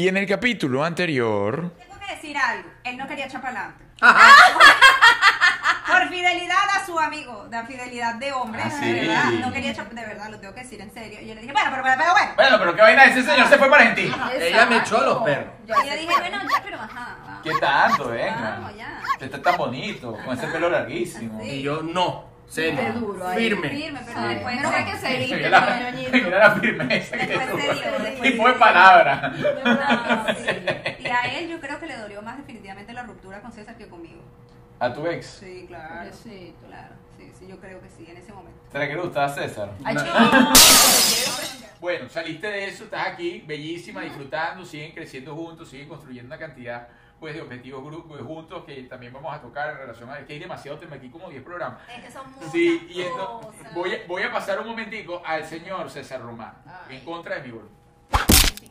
Y en el capítulo anterior, Tengo que decir algo. Él no quería echar para adelante. Por fidelidad a su amigo, de fidelidad de hombre, Ah, de verdad, no quería echar, de verdad, lo tengo que decir en serio. Y yo le dije, bueno, pero, pero, pero bueno. Bueno, pero qué vaina, ese señor se fue para Argentina. Ella me echó a los perros. Y yo dije, bueno, ya, pero ajá. vamos. ¿Qué tanto, Vamos, ya. Usted está tan bonito, con ese pelo larguísimo. Sí. Y yo no, serio, firme. Firme, pero Sí. después Menos mal que se la, ñoñito. mira la firmeza que tuvo. Tipo de palabra. No, sí. Y a él yo creo que le dolió más definitivamente la ruptura con César que conmigo. ¿A tu ex? Sí, claro. Pobrecito. Claro, sí, sí, yo creo que sí, en ese momento. ¿Será que le gustaba César? No. Bueno, saliste de eso, estás aquí, bellísima, disfrutando, siguen creciendo juntos, siguen construyendo una cantidad pues, de objetivos grupos juntos que también vamos a tocar en relación a que hay demasiado tema aquí, como 10 programas. Es que son muchas Sí, y esto, cosas. voy, a, voy a pasar un momentico al señor César Román, Ay. en contra de mi voluntad.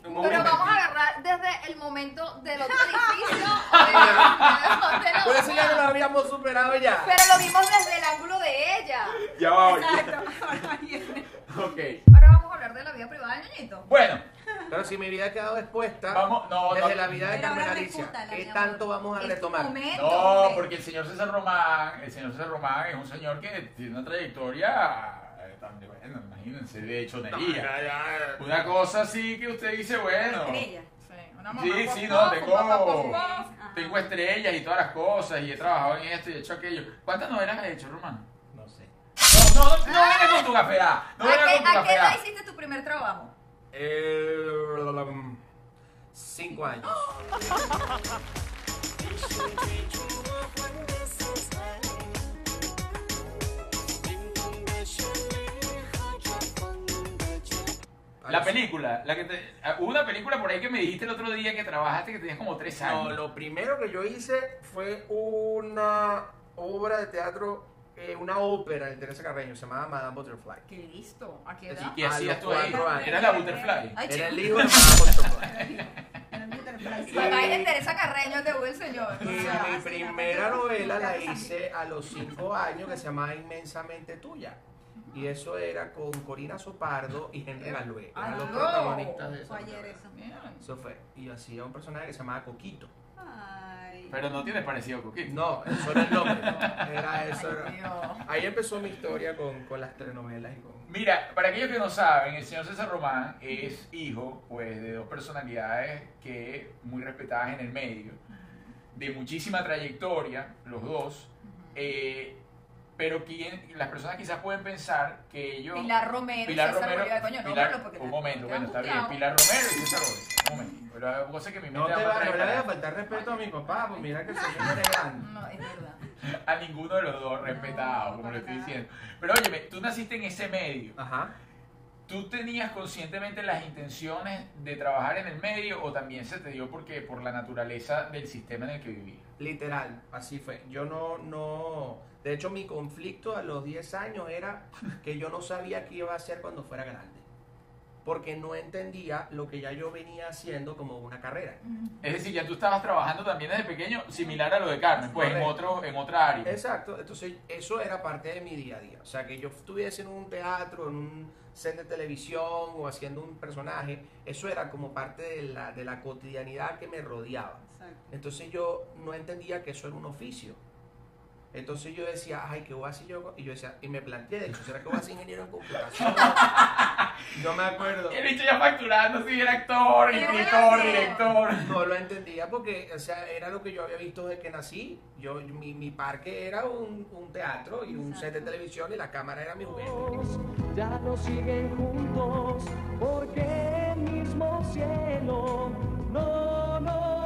Un Pero vamos a agarrar desde el momento del otro edificio. Por eso ya no lo habíamos superado ya. Pero lo vimos desde el ángulo de ella. Ya va, Exacto. Ahora viene. ok. Ahora vamos a hablar de la vida privada del ñoñito. Bueno, Pero si mi vida ha quedado expuesta Vamos, no, desde no. la vida de Carmen Alicia, ¿qué tanto vamos a Es retomar? momento. no, porque el señor César Román, el señor César Román es un señor que tiene una trayectoria eh, tan de, bueno, imagínense, de ya. Una cosa así que usted dice, bueno. Estrella. Sí, Sí, no, tengo, tengo estrellas y todas las cosas y he trabajado en esto y he hecho aquello. ¿Cuántas novelas has hecho, Román? No sé. No, no, no, no vengas con tu gafeada. No ¿A vengas qué, con tu a qué edad hiciste tu primer trabajo? Eh, cinco años. La película, la que te, ah, hubo una película por ahí que me dijiste el otro día que trabajaste que tenías como tres años. No, lo primero que yo hice fue una obra de teatro, eh, una ópera de Teresa Carreño, se llamaba Madame Butterfly. Qué listo. ¿A qué ¿Y edad? qué A hacías los tú ahí? cuatro años. Eras la Butterfly. Ay, Era el hijo de Madame Butterfly. Papá de Teresa Carreño te el señor. Y O sea, mi primera novela la hice a los cinco años que se llamaba Inmensamente Tuya. Y eso era con Corina Sopardo y Henry Galué. Eran los protagonistas de Fue esa ayer novela. eso. bien. Eso fue. Y yo hacía un personaje que se llamaba Coquito. Ay. Pero no tienes parecido a Coquito. No, eso era el nombre. Era eso. Ay, era- Dios. Ahí empezó mi historia con, con las telenovelas y con. Mira, para aquellos que no saben, el señor César Román es hijo pues, de dos personalidades que muy respetadas en el medio, de muchísima trayectoria, los dos, eh, pero quien, las personas quizás pueden pensar que ellos... Pilar Romero, Pilar César Romero, Bolívar, coño, Pilar- nómbralo porque un momento, bueno, está bien. Pilar Romero y César Bolívar, un momento, pero hay cosas que mi No mente te va a no vayas a faltar respeto a mi papá, pues mira que el señor es grande. No, es verdad. a ninguno de los dos respetado, como le estoy diciendo. Pero óyeme, tú naciste en ese medio. Ajá. ¿Tú tenías conscientemente las intenciones de trabajar en el medio o también se te dio porque por la naturaleza del sistema en el que vivías? Literal, así fue. Yo no, no. De hecho, mi conflicto a los 10 años era que yo no sabía qué iba a hacer cuando fuera grande. Porque no entendía lo que ya yo venía haciendo como una carrera. Es decir, ya tú estabas trabajando también desde pequeño, similar a lo de Carmen, pues en, otro, en otra área. Exacto, entonces eso era parte de mi día a día. O sea, que yo estuviese en un teatro, en un set de televisión o haciendo un personaje, eso era como parte de la, de la cotidianidad que me rodeaba. Exacto. Entonces yo no entendía que eso era un oficio. Entonces yo decía, ay, ¿qué voy a hacer yo? Y yo decía, y me planteé, de hecho, ¿será que voy a ser ingeniero en computación? no me acuerdo. El bicho ya facturando, si era actor, ¿Qué voy a escritor, director. No lo entendía porque, o sea, era lo que yo había visto desde que nací. Yo, mi, mi parque era un, un teatro y un set de televisión y la cámara era mi juguete. ya no siguen juntos porque el mismo cielo no nos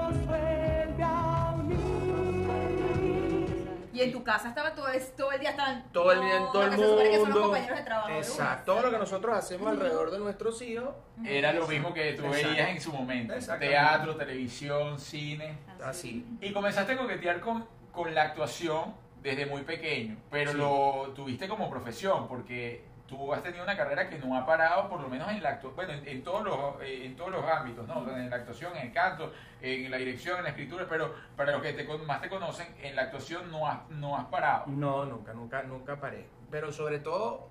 Y en tu casa estaba todo, es- todo el día estaban. Todo el día en todo el que se supone que son los mundo. compañeros de trabajo. Exacto. Todo lo que nosotros hacemos alrededor de nuestros hijos, Era lo mismo que tú veías en su momento. Teatro, televisión, cine. así. Y comenzaste a coquetear con, con la actuación desde muy pequeño, pero Sí. lo tuviste como profesión, porque tú has tenido una carrera que no ha parado, por lo menos en la bueno, en, todos los eh, en todos los ámbitos, ¿no? En la actuación, en el canto, en la dirección, en la escritura, pero para los que te, más te conocen, en la actuación no has, no has parado. No, nunca, nunca, nunca paré. Pero sobre todo,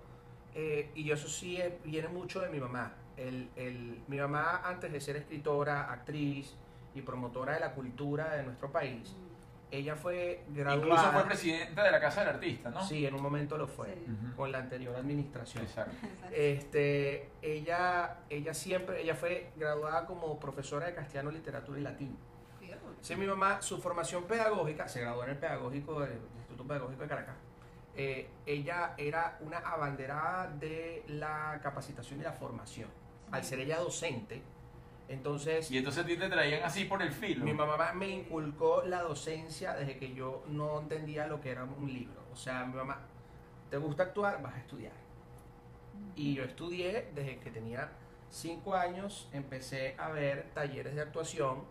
eh, y eso sí es- viene mucho de mi mamá. El, el- mi mamá, antes de ser escritora, actriz y promotora de la cultura de nuestro país, ella fue graduada. Incluso fue presidenta de la Casa del Artista, ¿no? Sí, en un momento lo fue, Sí. Con la anterior administración. Exacto. Este, ella, ella siempre, ella fue graduada como profesora de castellano, literatura y latín. Sí, mi mamá, su formación pedagógica, se graduó en el pedagógico del Instituto Pedagógico de Caracas. Eh, ella era una abanderada de la capacitación y la formación. Al ser ella docente, entonces Y entonces a ti te traían así por el filo. mi mamá me inculcó la docencia desde que yo no entendía lo que era un libro. O sea, mi mamá, ¿te gusta actuar? Vas a estudiar. Y yo estudié desde que tenía cinco años, empecé a ver talleres de actuación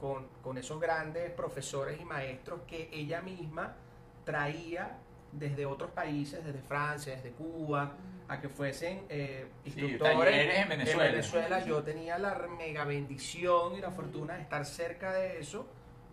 con, con esos grandes profesores y maestros que ella misma traía desde otros países, desde Francia, desde Cuba, a que fuesen eh, Sí, instructores talleres en Venezuela. Venezuela. Yo tenía la mega bendición y la fortuna de estar cerca de eso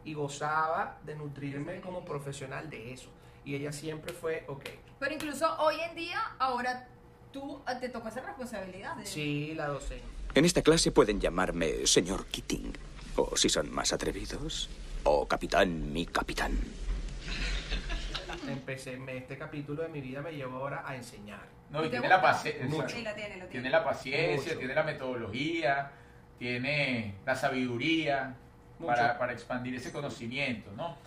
y gozaba de nutrirme como profesional de eso. Y ella siempre fue, ok, Pero incluso hoy en día, ahora tú eh, te tocó esa responsabilidad. de- sí, la docente. En esta clase pueden llamarme señor Keating. O si son más atrevidos, o capitán, mi capitán. Empecé, me- este capítulo de mi vida me llevó ahora a enseñar. No, y ¿Te tiene la, Mucho. exacto. Sí, lo tiene, lo tiene. tiene la paciencia, Mucho. tiene la metodología, tiene la sabiduría para, para expandir ese conocimiento, ¿no?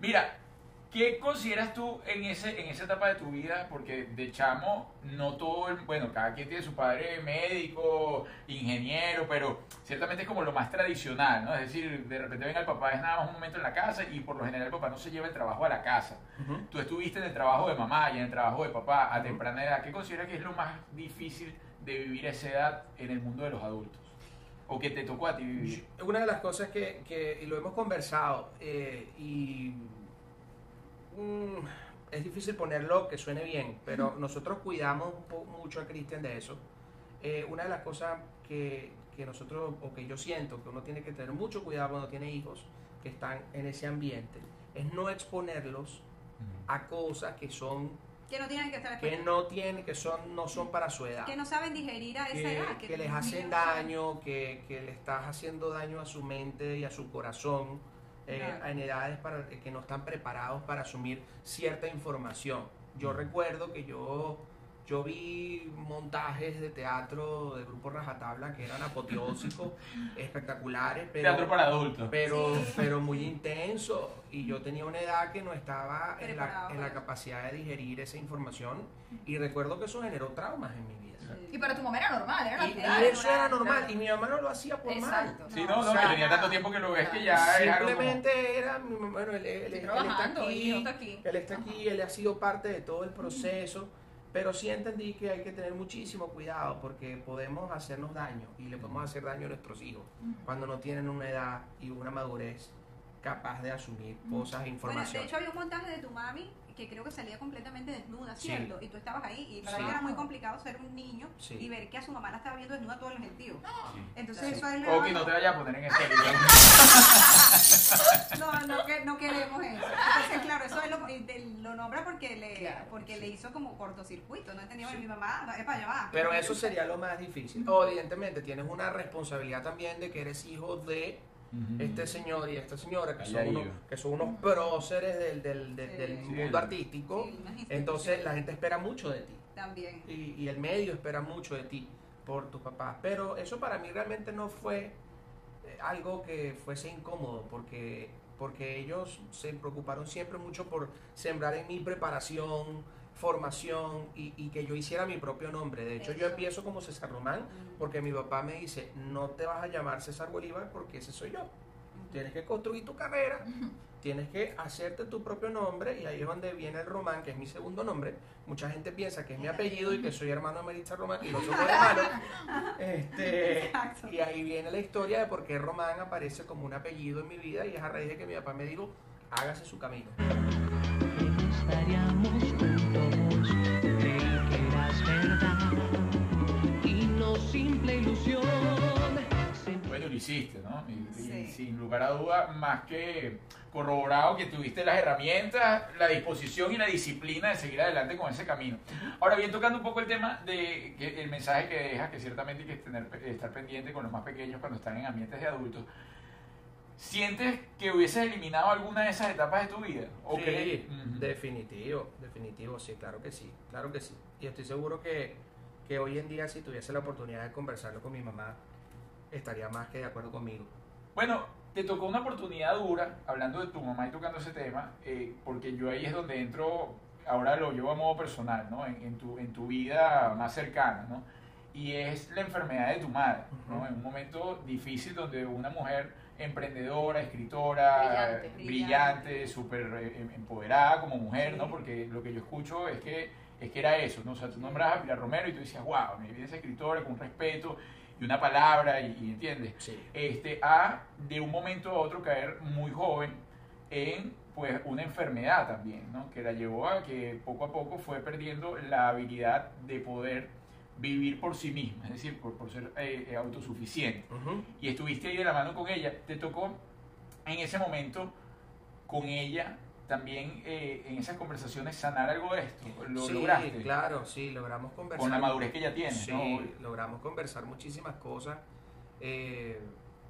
Mira, ¿qué consideras tú en, ese, en esa etapa de tu vida? Porque de chamo, no todo, el- bueno, cada quien tiene su padre médico, ingeniero, pero ciertamente es como lo más tradicional, ¿no? Es decir, de repente venga el papá, es nada más un momento en la casa y por lo general el papá no se lleva el trabajo a la casa. Tú estuviste en el trabajo de mamá y en el trabajo de papá a temprana edad. ¿Qué consideras que es lo más difícil de vivir a esa edad en el mundo de los adultos? ¿O que te tocó a ti vivir? Una de las cosas que, que y lo hemos conversado eh, y mm, es difícil ponerlo que suene bien, pero nosotros cuidamos un po- mucho a Cristian de eso. Eh, una de las cosas que, que nosotros, o que yo siento que uno tiene que tener mucho cuidado cuando tiene hijos que están en ese ambiente, es no exponerlos a cosas que son Que no tienen que estar que no tienen que son no son para su edad. Que no saben digerir a esa que, edad. que les los hacen daño, que, que le estás haciendo daño a su mente y a su corazón eh, Claro. en edades para, que no están preparados para asumir cierta información. Yo recuerdo que yo, yo vi montajes de teatro de grupo Rajatabla que eran apoteósicos, espectaculares, pero, Teatro para adultos. pero, pero muy intenso. Y yo tenía una edad que no estaba en la, en la capacidad de digerir esa información. Y recuerdo que eso generó traumas en mi vida. Y para tu mamá era normal, era Y, y natural. eso era claro. normal. Y mi mamá no lo hacía por Exacto. mal. Sí, no, no, O sea, que tenía tanto tiempo que lo ves que ya como- Simplemente era, mi mamá, bueno, él, él- él Estoy está aquí, no está aquí. él está aquí, él ha sido parte de todo el proceso, pero sí entendí que hay que tener muchísimo cuidado porque podemos hacernos daño y le podemos hacer daño a nuestros hijos cuando no tienen una edad y una madurez capaz de asumir cosas e Bueno, de información. hecho había un montaje de tu mami que creo que salía completamente desnuda, Sí. ¿cierto? Y tú estabas ahí y para Sí. mí era muy complicado ser un niño Sí. y ver que a su mamá la estaba viendo desnuda todo el gentío. Sí. Entonces Sí. eso es O que no te vayas a poner en ese No, no, que- no queremos eso. Entonces, claro, eso es lo, lo nombra porque le Claro, porque le hizo como cortocircuito. No entendía, mi mamá, no, es para allá va. Pero eso sería lo más difícil. O, evidentemente tienes una responsabilidad también de que eres hijo de Este señor y esta señora, que Allá son, unos, que son unos próceres del, del, del- Sí. del Sí, mundo el- artístico, Sí, entonces la gente espera mucho de ti. También. y, y el medio espera mucho de ti por tus papás. Pero eso para mí realmente no fue eh, algo que fuese incómodo, porque, porque ellos se preocuparon siempre mucho por sembrar en mi preparación, formación y, y que yo hiciera mi propio nombre. De hecho, yo empiezo como César Román, porque mi papá me dice, no te vas a llamar César Bolívar porque ese soy yo. Tienes que construir tu carrera, tienes que hacerte tu propio nombre y ahí es donde viene el Román, que es mi segundo nombre. Mucha gente piensa que es mi apellido y que soy hermano de Maritza Román y no somos hermanos. Este, Exacto. y ahí viene la historia de por qué Román aparece como un apellido en mi vida y es a raíz de que mi papá me dijo, hágase su camino. estaríamos juntos. Hiciste, ¿no? Y, y Sí. sin lugar a duda, más que corroborado que tuviste las herramientas, la disposición y la disciplina de seguir adelante con ese camino. Ahora bien, tocando un poco el tema de que el mensaje que dejas, que ciertamente hay que tener, estar pendiente con los más pequeños cuando están en ambientes de adultos, ¿sientes que hubieses eliminado alguna de esas etapas de tu vida? ¿O Sí, crees- definitivo, definitivo, sí, claro que sí, claro que sí. Y estoy seguro que, que hoy en día si tuviese la oportunidad de conversarlo con mi mamá, estaría más que de acuerdo conmigo. Bueno, te tocó una oportunidad dura, hablando de tu mamá y tocando ese tema, eh, porque yo ahí es donde entro, ahora lo llevo a modo personal, ¿no? En, en tu, en tu vida más cercana, ¿no? Y es la enfermedad de tu madre, ¿no? En un momento difícil donde una mujer emprendedora, escritora, Brillante. brillante, súper eh, em- empoderada como mujer, ¿no? Porque lo que yo escucho es que, es que era eso, ¿no? O sea, tú nombrabas a Pilar Romero y tú decías, wow, mi vida es escritora con respeto y una palabra, y, y ¿entiendes? Sí. este, a de un momento a otro caer muy joven en pues una enfermedad también, ¿no? que la llevó a que poco a poco fue perdiendo la habilidad de poder vivir por sí misma, es decir, por, por ser eh, eh, autosuficiente. Y estuviste ahí de la mano con ella, te tocó en ese momento con ella también eh, en esas conversaciones sanar algo de esto, lo sí, lograste claro, sí, logramos conversar. con la madurez que ya tienes, Sí, ¿no? logramos conversar muchísimas cosas eh,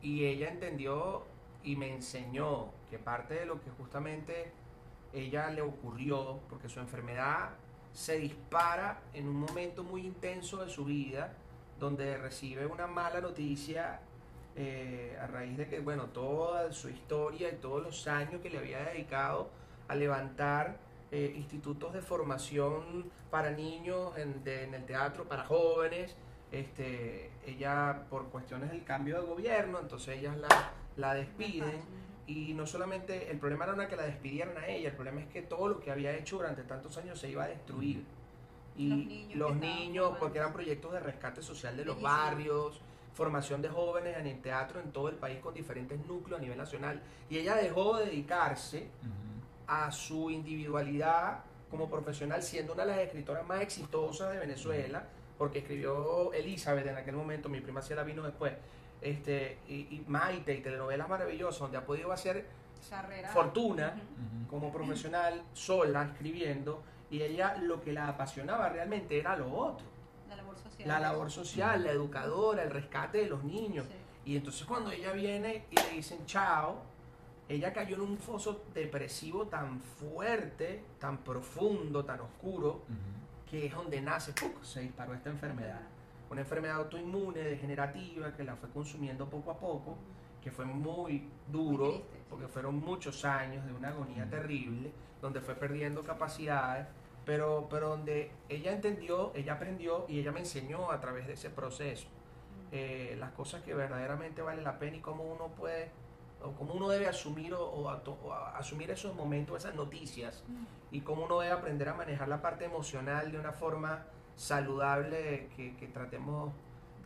y ella entendió y me enseñó que parte de lo que justamente ella le ocurrió, porque su enfermedad se dispara en un momento muy intenso de su vida, donde recibe una mala noticia eh, a raíz de que, bueno, toda su historia y todos los años que le había dedicado a levantar eh, institutos de formación para niños en, de- en el teatro, para jóvenes. Este, ella, por cuestiones del cambio de gobierno, entonces ellas la, la despiden. Y no solamente, el problema no era que la despidieran a ella, el problema es que todo lo que había hecho durante tantos años se iba a destruir. Y Los niños los porque eran proyectos de rescate social de los Bellísimo. barrios, formación de jóvenes en el teatro en todo el país con diferentes núcleos a nivel nacional. Y ella dejó de dedicarse. A su individualidad como profesional, siendo una de las escritoras más exitosas de Venezuela, porque escribió Elizabeth en aquel momento, mi prima Ciela vino después, este, y, y Maite y telenovelas maravillosas, donde ha podido hacer Carrera. fortuna Ujú. Ujú. como profesional, sola, escribiendo, y ella lo que la apasionaba realmente era lo otro, La labor social. la labor social, la educadora, el rescate de los niños. Sí. Y entonces cuando ella viene y le dicen chao, ella cayó en un foso depresivo tan fuerte, tan profundo, tan oscuro, que es donde nace, ¡puc! se disparó esta enfermedad. Una enfermedad autoinmune, degenerativa, que la fue consumiendo poco a poco, que fue muy duro, Muy triste, sí. porque fueron muchos años de una agonía terrible, donde fue perdiendo capacidades, pero, pero donde ella entendió, ella aprendió y ella me enseñó a través de ese proceso eh, las cosas que verdaderamente vale la pena y cómo uno puede, o cómo uno debe asumir o, o a- o a- asumir esos momentos, esas noticias, y cómo uno debe aprender a manejar la parte emocional de una forma saludable que, que tratemos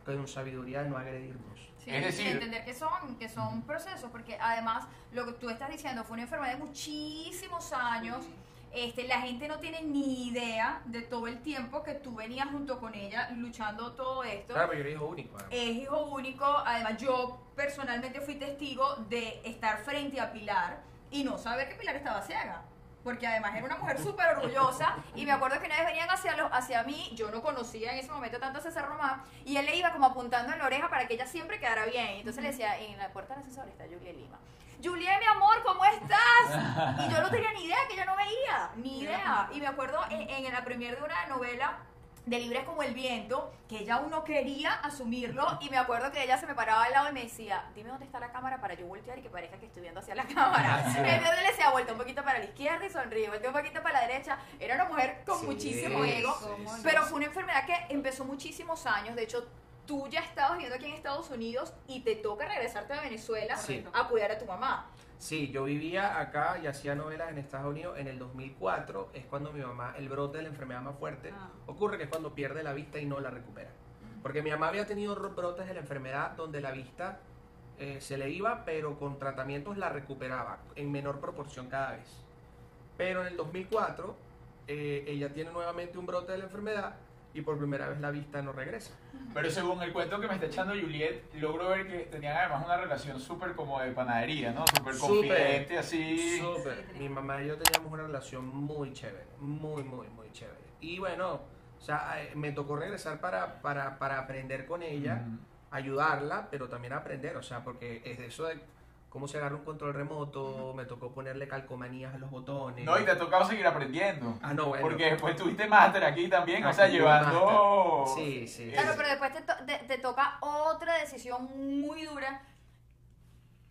con sabiduría de no agredirnos. Sí, Es decir- entender que son, que son procesos, porque además lo que tú estás diciendo fue una enfermedad de muchísimos años. Este, la gente no tiene ni idea de todo el tiempo que tú venías junto con ella luchando todo esto. Claro, pero yo era hijo único. además. Es hijo único, además yo personalmente fui testigo de estar frente a Pilar y no saber que Pilar estaba ciega. porque además era una mujer súper orgullosa, y me acuerdo que una vez venían hacia, los, hacia mí, yo no conocía en ese momento tanto a César Román, y él le iba como apuntando en la oreja para que ella siempre quedara bien. Y entonces le decía, en la puerta del ascensor está Julia Lima. Julia, mi amor, ¿cómo estás? Y yo no tenía ni idea, que ella no veía, ni idea. Y me acuerdo en, en la premier de una novela de Libres como el viento, que ella aún no quería asumirlo y me acuerdo que ella se me paraba al lado y me decía, dime dónde está la cámara para yo voltear y que parezca que estoy viendo hacia la cámara. Sí. Entonces le decía, vuelta un poquito para la izquierda y sonríe, vuelta un poquito para la derecha. Era una mujer con Sí. muchísimo ego, ¿Cómo no? pero fue una enfermedad que empezó muchísimos años, de hecho... Tú ya estabas viviendo aquí en Estados Unidos y te toca regresarte a Venezuela Sí. a cuidar a tu mamá. Sí, yo vivía acá y hacía novelas en Estados Unidos. En el 2004 es cuando mi mamá, el brote de la enfermedad más fuerte, Ah. ocurre que es cuando pierde la vista y no la recupera. Porque mi mamá había tenido ro- brotes de la enfermedad donde la vista eh, se le iba, pero con tratamientos la recuperaba en menor proporción cada vez. Pero en el 2004 eh, ella tiene nuevamente un brote de la enfermedad y por primera vez la vista no regresa. Pero según el cuento que me está echando Juliet, logro ver que tenían además una relación súper como de panadería, ¿no? Súper confidente, así. Súper. Mi mamá y yo teníamos una relación muy chévere, muy, muy, muy chévere. Y bueno, o sea, eh, me tocó regresar para, para, para aprender con ella, ayudarla, pero también aprender, o sea, porque es de eso de cómo se agarra un control remoto, me tocó ponerle calcomanías a los botones. No, y te ha tocado seguir aprendiendo. Ah, no, bueno. Porque después tuviste máster aquí también, o sea, llevando... Sí, sí. Claro, pero después te, to- te- te toca otra decisión muy dura.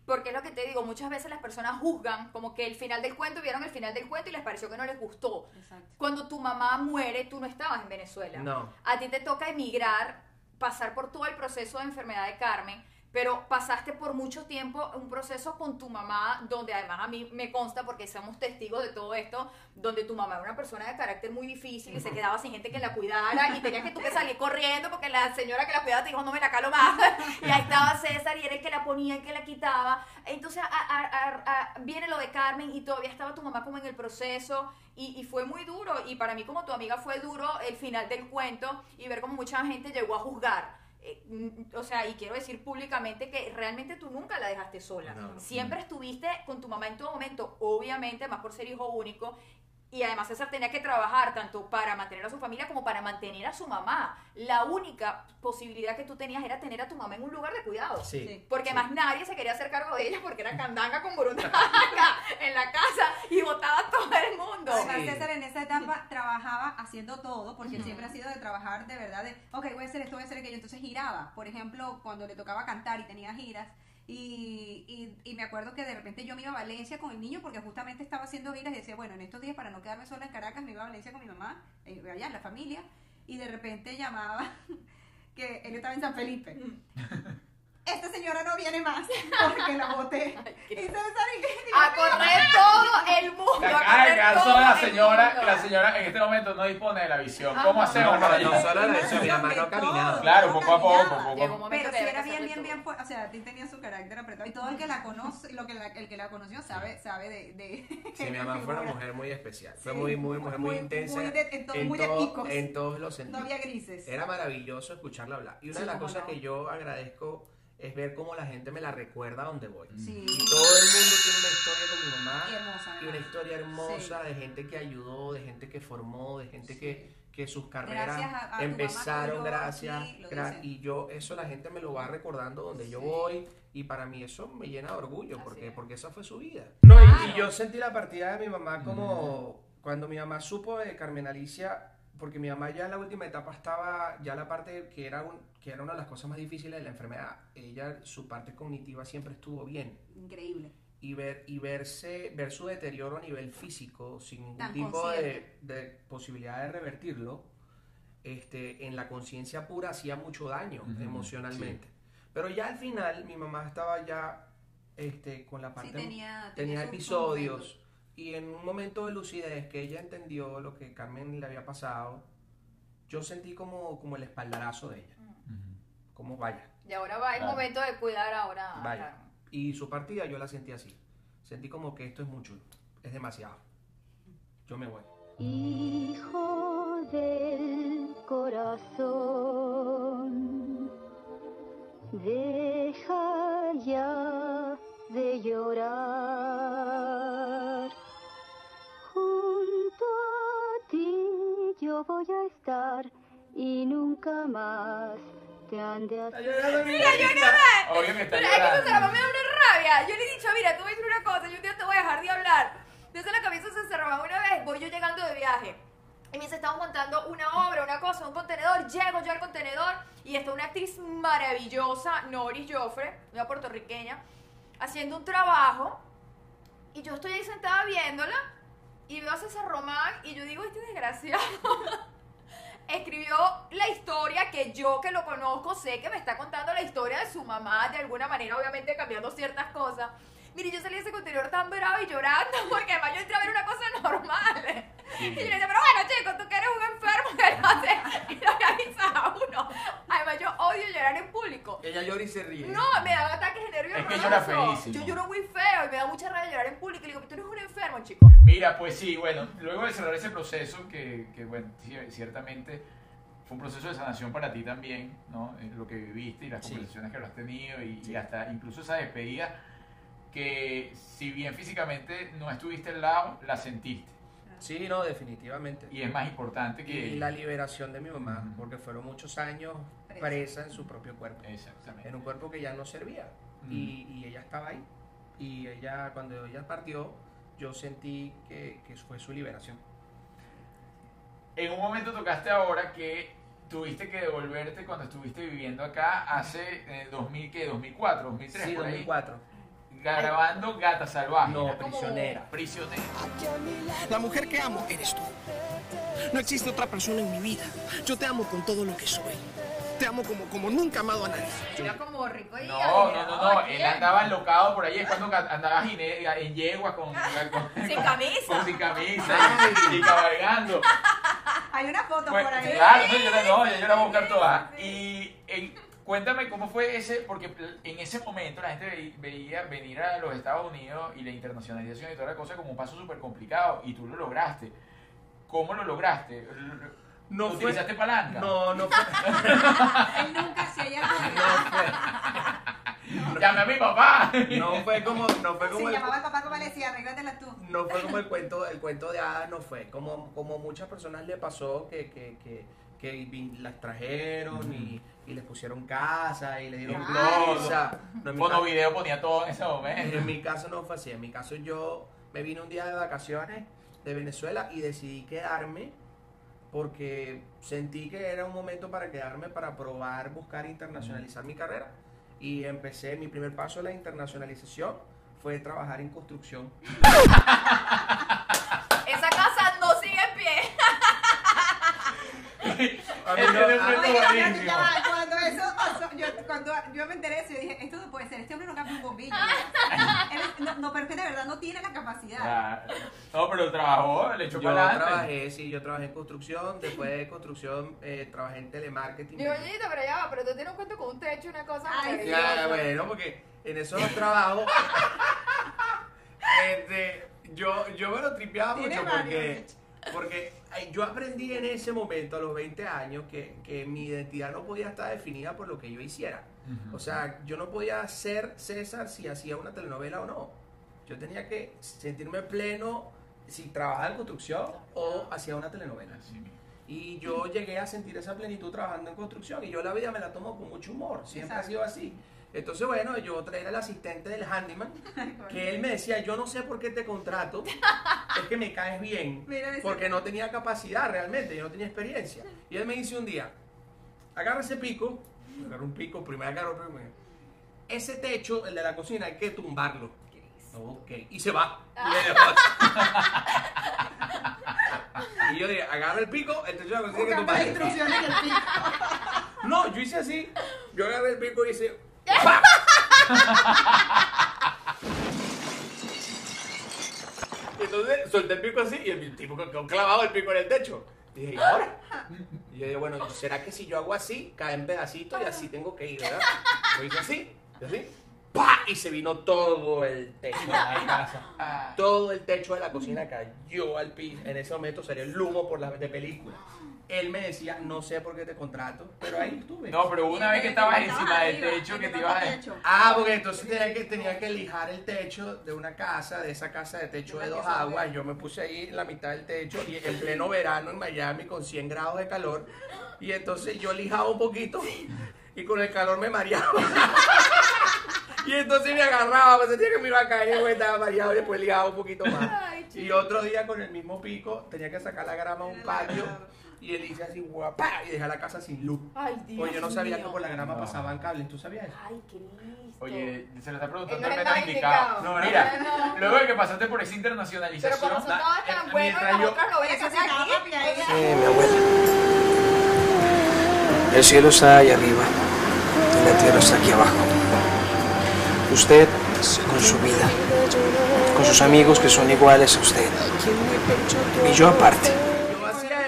Porque es lo que te digo, muchas veces las personas juzgan como que el final del cuento, vieron el final del cuento y les pareció que no les gustó. Exacto. Cuando tu mamá muere, tú no estabas en Venezuela. No. A ti te toca emigrar, pasar por todo el proceso de enfermedad de Carmen, pero pasaste por mucho tiempo un proceso con tu mamá, donde además a mí me consta, porque somos testigos de todo esto, donde tu mamá era una persona de carácter muy difícil y se quedaba sin gente que la cuidara y tenías que tú que salir corriendo porque la señora que la cuidaba te dijo no me la calo más y ahí estaba César y era el que la ponía, el que la quitaba. Entonces a- a- a- a- viene lo de Carmen y todavía estaba tu mamá como en el proceso y, y fue muy duro y para mí como tu amiga fue duro el final del cuento y ver cómo mucha gente llegó a juzgar. Eh, mm, o sea, y quiero decir públicamente que realmente tú nunca la dejaste sola. No. Siempre estuviste con tu mamá en todo momento, obviamente, más por ser hijo único. Y además César tenía que trabajar tanto para mantener a su familia como para mantener a su mamá. La única posibilidad que tú tenías era tener a tu mamá en un lugar de cuidado. Sí. Sí. Porque Sí. más nadie se quería hacer cargo de ella porque era candanga con burundanga en la casa y votaba a todo el mundo. Además. César en esa etapa trabajaba haciendo todo, porque él siempre ha sido de trabajar de verdad, de, ok, voy a hacer esto, voy a hacer aquello. Entonces giraba. Por ejemplo, cuando le tocaba cantar y tenía giras, y, y, y me acuerdo que de repente yo me iba a Valencia con el niño, porque justamente estaba haciendo giras y decía, bueno, en estos días para no quedarme sola en Caracas, me iba a Valencia con mi mamá, eh, allá en la familia, y de repente llamaba que él estaba en San Felipe. Esta señora no viene más porque la boté. Y y- A correr todo el mundo. La, a ay, correr caso todo la el señora, mundo. la señora en este momento no dispone de la visión. ¿Cómo Ah, hacemos no, para no, ayudar? solo la visión, mi mamá no caminaba. Claro, poco a poco, a Pero había era bien, bien, bien, o sea, Tim tenía su carácter apretado y todo el que la conoce, lo que la- el que la conoció sabe, sabe de, de Sí, mi mamá fue una mujer muy especial. Fue Sí, muy, muy, mujer muy, muy- intensa. muy de- en to- muy de picos. en todos los No sentidos. había grises. Era maravilloso escucharla hablar. Y una Sí, de las cosas no. que yo agradezco es ver cómo la gente me la recuerda a donde voy. Sí. Y todo el mundo tiene una historia con mi mamá. Y hermosa, Y una historia hermosa Sí. de gente que ayudó, de gente que formó, de gente Sí. que, que sus carreras Gracias a- a tu mamá empezaron gracias. gra- y yo, eso la gente me lo va recordando donde yo voy. Y para mí eso me llena de orgullo Así porque, es. porque esa fue su vida. No, y- yo sentí la partida de mi mamá como cuando mi mamá supo de Carmen Alicia, porque mi mamá ya en la última etapa estaba, ya la parte que era, un, que era una de las cosas más difíciles de la enfermedad, ella, su parte cognitiva siempre estuvo bien. Increíble. Y ver, y verse, ver su deterioro a nivel físico, sin ningún Tan tipo de, posibilidad de revertirlo, este, en la conciencia pura hacía mucho daño emocionalmente. Pero ya al final mi mamá estaba ya este, con la parte Sí, tenía, tenía sus episodios. Y en un momento de lucidez que ella entendió lo que Carmen le había pasado, yo sentí como, como el espaldarazo de ella, como vaya. Y ahora va el Claro. momento de cuidar ahora. Vaya. Y su partida yo la sentí así, sentí como que esto es mucho, es demasiado, yo me voy. Hijo del corazón, deja ya de llorar. Contigo voy a estar y nunca más te han de hacer. Mira, yo no me... Obvio que está Pero es que. Susana me da una rabia. Yo le he dicho, mira, tú voy a decir una cosa, yo un día te voy a dejar de hablar. Entonces la cabeza se cerraba una vez, voy yo llegando de viaje. Y me dice, estamos montando una obra, una cosa, un contenedor. Llego yo al contenedor y está una actriz maravillosa, Noris Joffre, una puertorriqueña, haciendo un trabajo. Y yo estoy ahí sentada viéndola y veo a César Román y yo digo, este desgraciado escribió la historia que yo que lo conozco sé que me está contando la historia de su mamá de alguna manera, obviamente cambiando ciertas cosas. Mire, yo salí de ese contenedor tan bravo y llorando porque además yo entré a ver una cosa normal. Y yo le decía, pero bueno, chico, tú que eres un enfermo que no sé, y no avisas a uno. Yo odio llorar en público. Ella llora y se ríe. No, me dan ataques de nervios. Es que llora feísimo. Yo lloro muy feo y me da mucha rabia llorar en público. Y le digo, tú eres un enfermo, chico. Mira, pues sí, bueno, luego de cerrar ese proceso, que, que, bueno, ciertamente fue un proceso de sanación para ti también, ¿no? Eh, Lo que viviste y las Sí. conversaciones que lo has tenido y, y Sí. hasta incluso esa despedida que si bien físicamente no estuviste al lado, la sentiste. Sí, no, definitivamente. Y es más importante que... Y la liberación de mi mamá, porque fueron muchos años Presa. presa en su propio cuerpo. Exactamente. En un cuerpo que ya no servía. Ujú. Y, y ella estaba ahí. Y ella, cuando ella partió, yo sentí que, que fue su liberación. En un momento tocaste ahora que tuviste que devolverte cuando estuviste viviendo acá hace eh, 2000, ¿qué? 2004, 2003, Sí, por ahí, 2004. grabando Gata Salvaje. No, Era prisionera. Prisionera. La mujer que amo eres tú. No existe otra persona en mi vida. Yo te amo con todo lo que soy. Te amo como, como nunca he amado a nadie. Era como rico y No, no, no, no, él andaba enlocado por ahí, es cuando andaba en yegua con, con- Sin camisa. con- sin camisa y, y cabalgando. Hay una foto Pues, por ahí. claro, no, yo la, no, yo la voy a buscar toda. Y cuéntame cómo fue ese, porque en ese momento la gente ve- veía venir a los Estados Unidos y la internacionalización y toda la cosa como un paso súper complicado y tú lo lograste. ¿Cómo lo lograste? No fue- ¿Utilizaste palanca? No, no fue. Él nunca se haya Llame a mi papá. No fue como, no fue como Se el, llamaba el papá como le decía, arréglatela tú. no fue como el cuento, el cuento de hadas, no fue. Como, como muchas personas le pasó que, que, que, que las trajeron y, y les pusieron casa y le dieron Todo. pizza. No, video ponía todo en ese momento. En mi caso no fue así. En mi caso yo me vine un día de vacaciones de Venezuela y decidí quedarme porque sentí que era un momento para quedarme para probar, buscar internacionalizar mi carrera. Y empecé, mi primer paso a la internacionalización fue trabajar en construcción. Esa casa no sigue en pie. A mí no- a- cuento Oye, yo, cuando yo me enteré yo dije, esto no puede ser, este hombre no cambia un bombillo. Él- no, no, pero es que de verdad no tiene la capacidad. Ah, No, pero trabajó, le echó Yo para adelante. trabajé, sí, yo trabajé en construcción, después de construcción eh, trabajé en telemarketing. Digo, Ñito, pero ya va, pero tú tienes un cuento con un techo y una cosa. Ay. Ya, bueno, porque en esos trabajos este, yo, yo me lo tripeaba mucho porque, porque yo aprendí en ese momento, a los 20 años, que, que mi identidad no podía estar definida por lo que yo hiciera. O sea, yo no podía ser César si hacía una telenovela o no. Yo tenía que sentirme pleno si trabajaba en construcción o hacía una telenovela. Y yo llegué a sentir esa plenitud trabajando en construcción. Y yo la vida me la tomo con mucho humor. Siempre Exacto. ha sido así. Entonces, bueno, yo traía al asistente del handyman, que él me decía, yo no sé por qué te contrato, es que me caes bien, porque no tenía capacidad realmente, yo no tenía experiencia. Y él me dice un día, agarra ese pico, agarra un pico, primero agarra otro, primero. ese techo, el de la cocina, hay que tumbarlo. Ok, y se va. Y le dejó. Y yo dije, agarra el pico, el techo de la cocina hay que tumbarlo. No, yo hice así. Yo agarré el pico y hice. Y entonces solté el pico así y el tipo quedó clavado el pico en el techo. Y dije, ¿y ahora? Y yo dije, bueno, ¿será que si yo hago así, cae en pedacitos y así tengo que ir, ¿verdad? Lo hice así, y así. ¡pa! Y se vino todo el techo de la casa. Todo el techo de la cocina cayó al piso. En ese momento sería el humo por la de película. Él me decía, no sé por qué te contrato, pero ahí estuve. No, pero una vez que estabas encima del techo que te ibas a... Ah, porque entonces tenía que, tenía que lijar el techo de una casa, de esa casa de techo de dos aguas. Yo me puse ahí en la mitad del techo y en pleno verano en Miami con 100 grados de calor. Y entonces yo lijaba un poquito y con el calor me mareaba. Y entonces me agarraba, pues sentía que me iba a caer y me estaba mareado y después ligaba un poquito más. Ay, Y otro día con el mismo pico tenía que sacar la grama a un patio y él hice así guapa y dejé la casa sin luz. Ay, Dios Pues yo no sabía mío. que por la grama No. pasaban cables, ¿tú sabías eso? Ay, qué listo. Oye, se lo está preguntando no el menos indicado. No, mira, No. luego de que pasaste por esa Pero internacionalización... como son todas eh, buenas aquí. Sí, mi abuela. El cielo está ahí arriba y la tierra está aquí abajo. Usted con su vida, con sus amigos que son iguales a usted. Y yo aparte.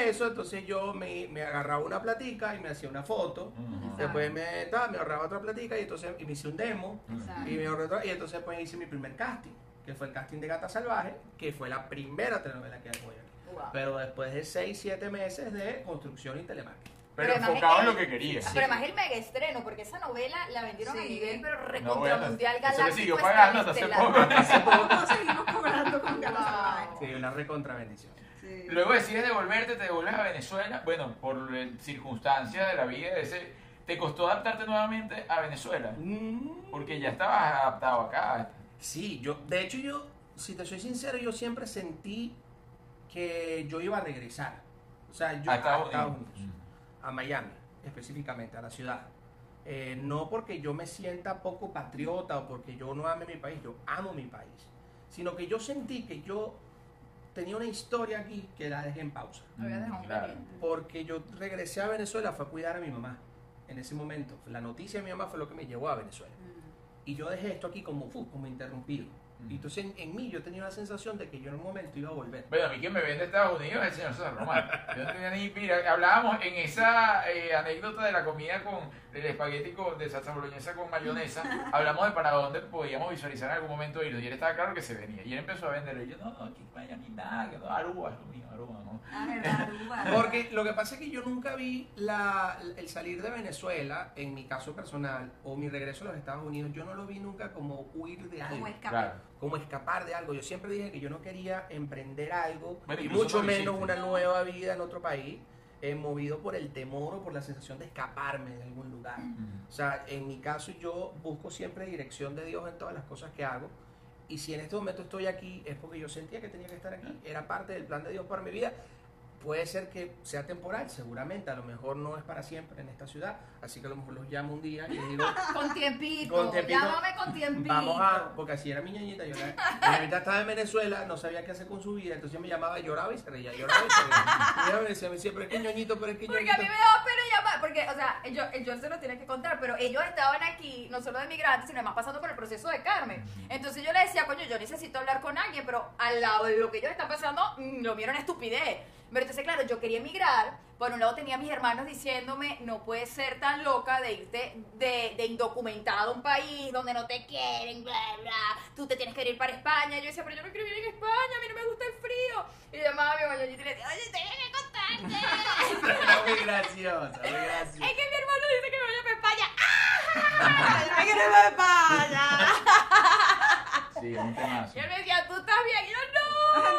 Eso, entonces yo me, me agarraba una platica y me hacía una foto. Después me, ta, me ahorraba otra platica y entonces y me hice un demo. Exacto. Y, me ahorré otra- y entonces pues hice mi primer casting, que fue el casting de Gata Salvaje, que fue la primera telenovela que hago yo. Wow. Pero después de 6, 7 meses de construcción y telemarketing. Pero enfocado en lo que querías. Ah, Pero además el mega estreno, porque esa novela la vendieron a nivel, pero recontra mundial galáctico. siguió pagando hasta hace poco. Todos seguimos cobrando con Wow. salvajes. Sí, una recontra bendición. Sí. Luego decides devolverte, te devuelves a Venezuela. Bueno, por circunstancias de la vida, ese, ¿te costó adaptarte nuevamente a Venezuela? Mm. Porque ya estabas adaptado acá. Sí, yo, de hecho yo, si te soy sincero, yo siempre sentí que yo iba a regresar. O sea, yo A Estados Unidos. Unidos, a Miami, específicamente, a la ciudad. Eh, no porque yo me sienta poco patriota o porque yo no ame mi país, yo amo mi país, sino que yo sentí que yo tenía una historia aquí que la dejé en pausa. Un Claro. pendiente. Porque yo regresé a Venezuela fue a cuidar a mi mamá en ese momento. La noticia de mi mamá fue lo que me llevó a Venezuela. Y yo dejé esto aquí como, como interrumpido. Y entonces en, en mí yo tenía la sensación de que yo en un momento iba a volver. Bueno, a mí quien me vende Estados Unidos es el señor César Román. Yo no tenía ni mira, hablábamos en esa eh, anécdota de la comida con el espagueti con, de salsa boloñesa con mayonesa, hablamos de para dónde podíamos visualizar en algún momento irnos. Y él estaba claro que se venía. Y él empezó a vender. Y yo, no, no, aquí en Miami nada, que no, Aruba es lo mío, Aruba, ¿no? Ah, Aruba. Porque lo que pasa es que yo nunca vi la, el salir de Venezuela, en mi caso personal, o mi regreso a los Estados Unidos, yo no lo vi nunca como huir de algo. Claro. Como escapar de algo. Yo siempre dije que yo no quería emprender algo, Bueno, y mucho menos una nueva vida en otro país, eh, movido por el temor o por la sensación de escaparme de algún lugar. O sea, en mi caso yo busco siempre dirección de Dios en todas las cosas que hago. Y si en este momento estoy aquí es porque yo sentía que tenía que estar aquí. Era parte del plan de Dios para mi vida. Puede ser que sea temporal, seguramente. A lo mejor no es para siempre en esta ciudad. Así que a lo mejor los llamo un día y les digo, Con tiempito. Con tiempito. Llámame con tiempito. Vamos a, porque así era mi ñañita, yo la, mi ñañita estaba en Venezuela, no sabía qué hacer con su vida, entonces me llamaba, lloraba y se reía, lloraba y se reía. Y ella me decía, me decía, pero es que ñoñito, pero es que Porque ñoñito. a mí me daba pena llamar, porque, o sea, yo, yo se lo tiene que contar, pero ellos estaban aquí, no solo de migrantes, sino además pasando por el proceso de Carmen. Entonces yo le decía, coño, yo necesito hablar con alguien, pero al lado de lo que ellos están pasando, mm, lo vieron estupidez. Pero entonces, claro, yo quería emigrar, por un lado tenía a mis hermanos diciéndome, no puedes ser tan loca de irte de, de indocumentado a un país donde no te quieren, bla, bla, tú te tienes que ir para España. Yo decía, pero yo no quiero vivir en España, a mí no me gusta el frío. Y yo llamaba a mi mañanita y le decía, oye, tengo que contarte. Muy graciosa, muy graciosa. Es que mi hermano dice que me vaya para España. ¡Ah! ¡Yo me quiero ir para España! Sí, un temazo. Y él me decía, ¿tú estás bien? Y yo, no.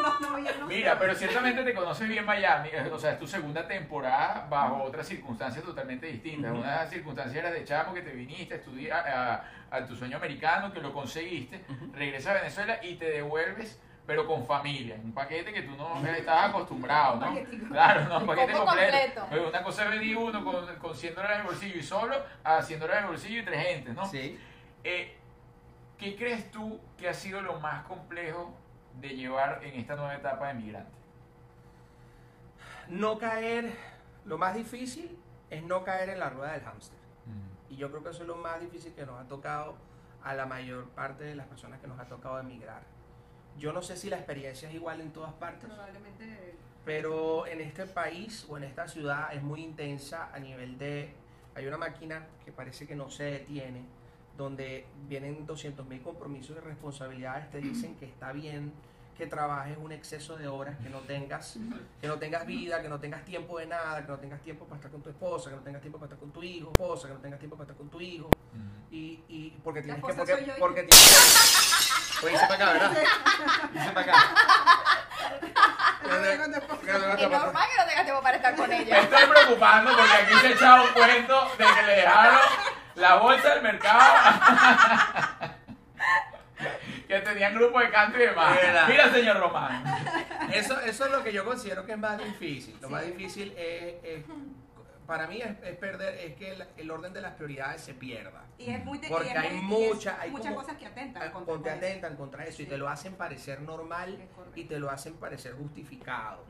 No, no, yo no Mira, pero ciertamente te conoces bien Miami, o sea, es tu segunda temporada bajo otras circunstancias totalmente distintas. Ujú. Una circunstancia era de chamo que te viniste a estudiar a, a tu sueño americano, que lo conseguiste, regresas a Venezuela y te devuelves, pero con familia. Un paquete que tú no estabas acostumbrado, ¿no? Claro, no, un paquete completo. Una cosa es venir uno con, con 100 dólares en el bolsillo y solo a 100 dólares en el bolsillo y tres gentes, ¿no? Sí. Eh, ¿Qué crees tú que ha sido lo más complejo de llevar en esta nueva etapa de migrante? No caer, lo más difícil es no caer en la rueda del hámster. Y yo creo que eso es lo más difícil que nos ha tocado a la mayor parte de las personas que nos ha tocado emigrar. Yo no sé si la experiencia es igual en todas partes, Probablemente. pero en este país o en esta ciudad es muy intensa a nivel de... Hay una máquina que parece que no se detiene donde vienen 200 mil compromisos y responsabilidades, te dicen que está bien que trabajes un exceso de horas, que no tengas, que no tengas vida, que no tengas tiempo de nada, que no tengas tiempo para estar con tu esposa, que no tengas tiempo para estar con tu hijo, esposa, que no tengas tiempo para estar con tu hijo, y, y porque tienes que, porque, porque tienes Oye, hice para acá, ¿verdad? Hice para acá. Que no que no te Es gusta para- normal que no tengas tiempo para estar con Me ella. estoy preocupando porque aquí se echaba un cuento de que le dejaron la bolsa del mercado. que tenían grupo de canto y demás. Verdad. Mira, señor Román. Eso, eso es lo que yo considero que es más difícil. Lo más difícil es, es- para mí es, es perder, es que el, el orden de las prioridades se pierda. Y es muy te- Porque es hay mucha- hay muchas como- cosas que atentan contra atentan contra eso y Sí. te lo hacen parecer normal y te lo hacen parecer justificado.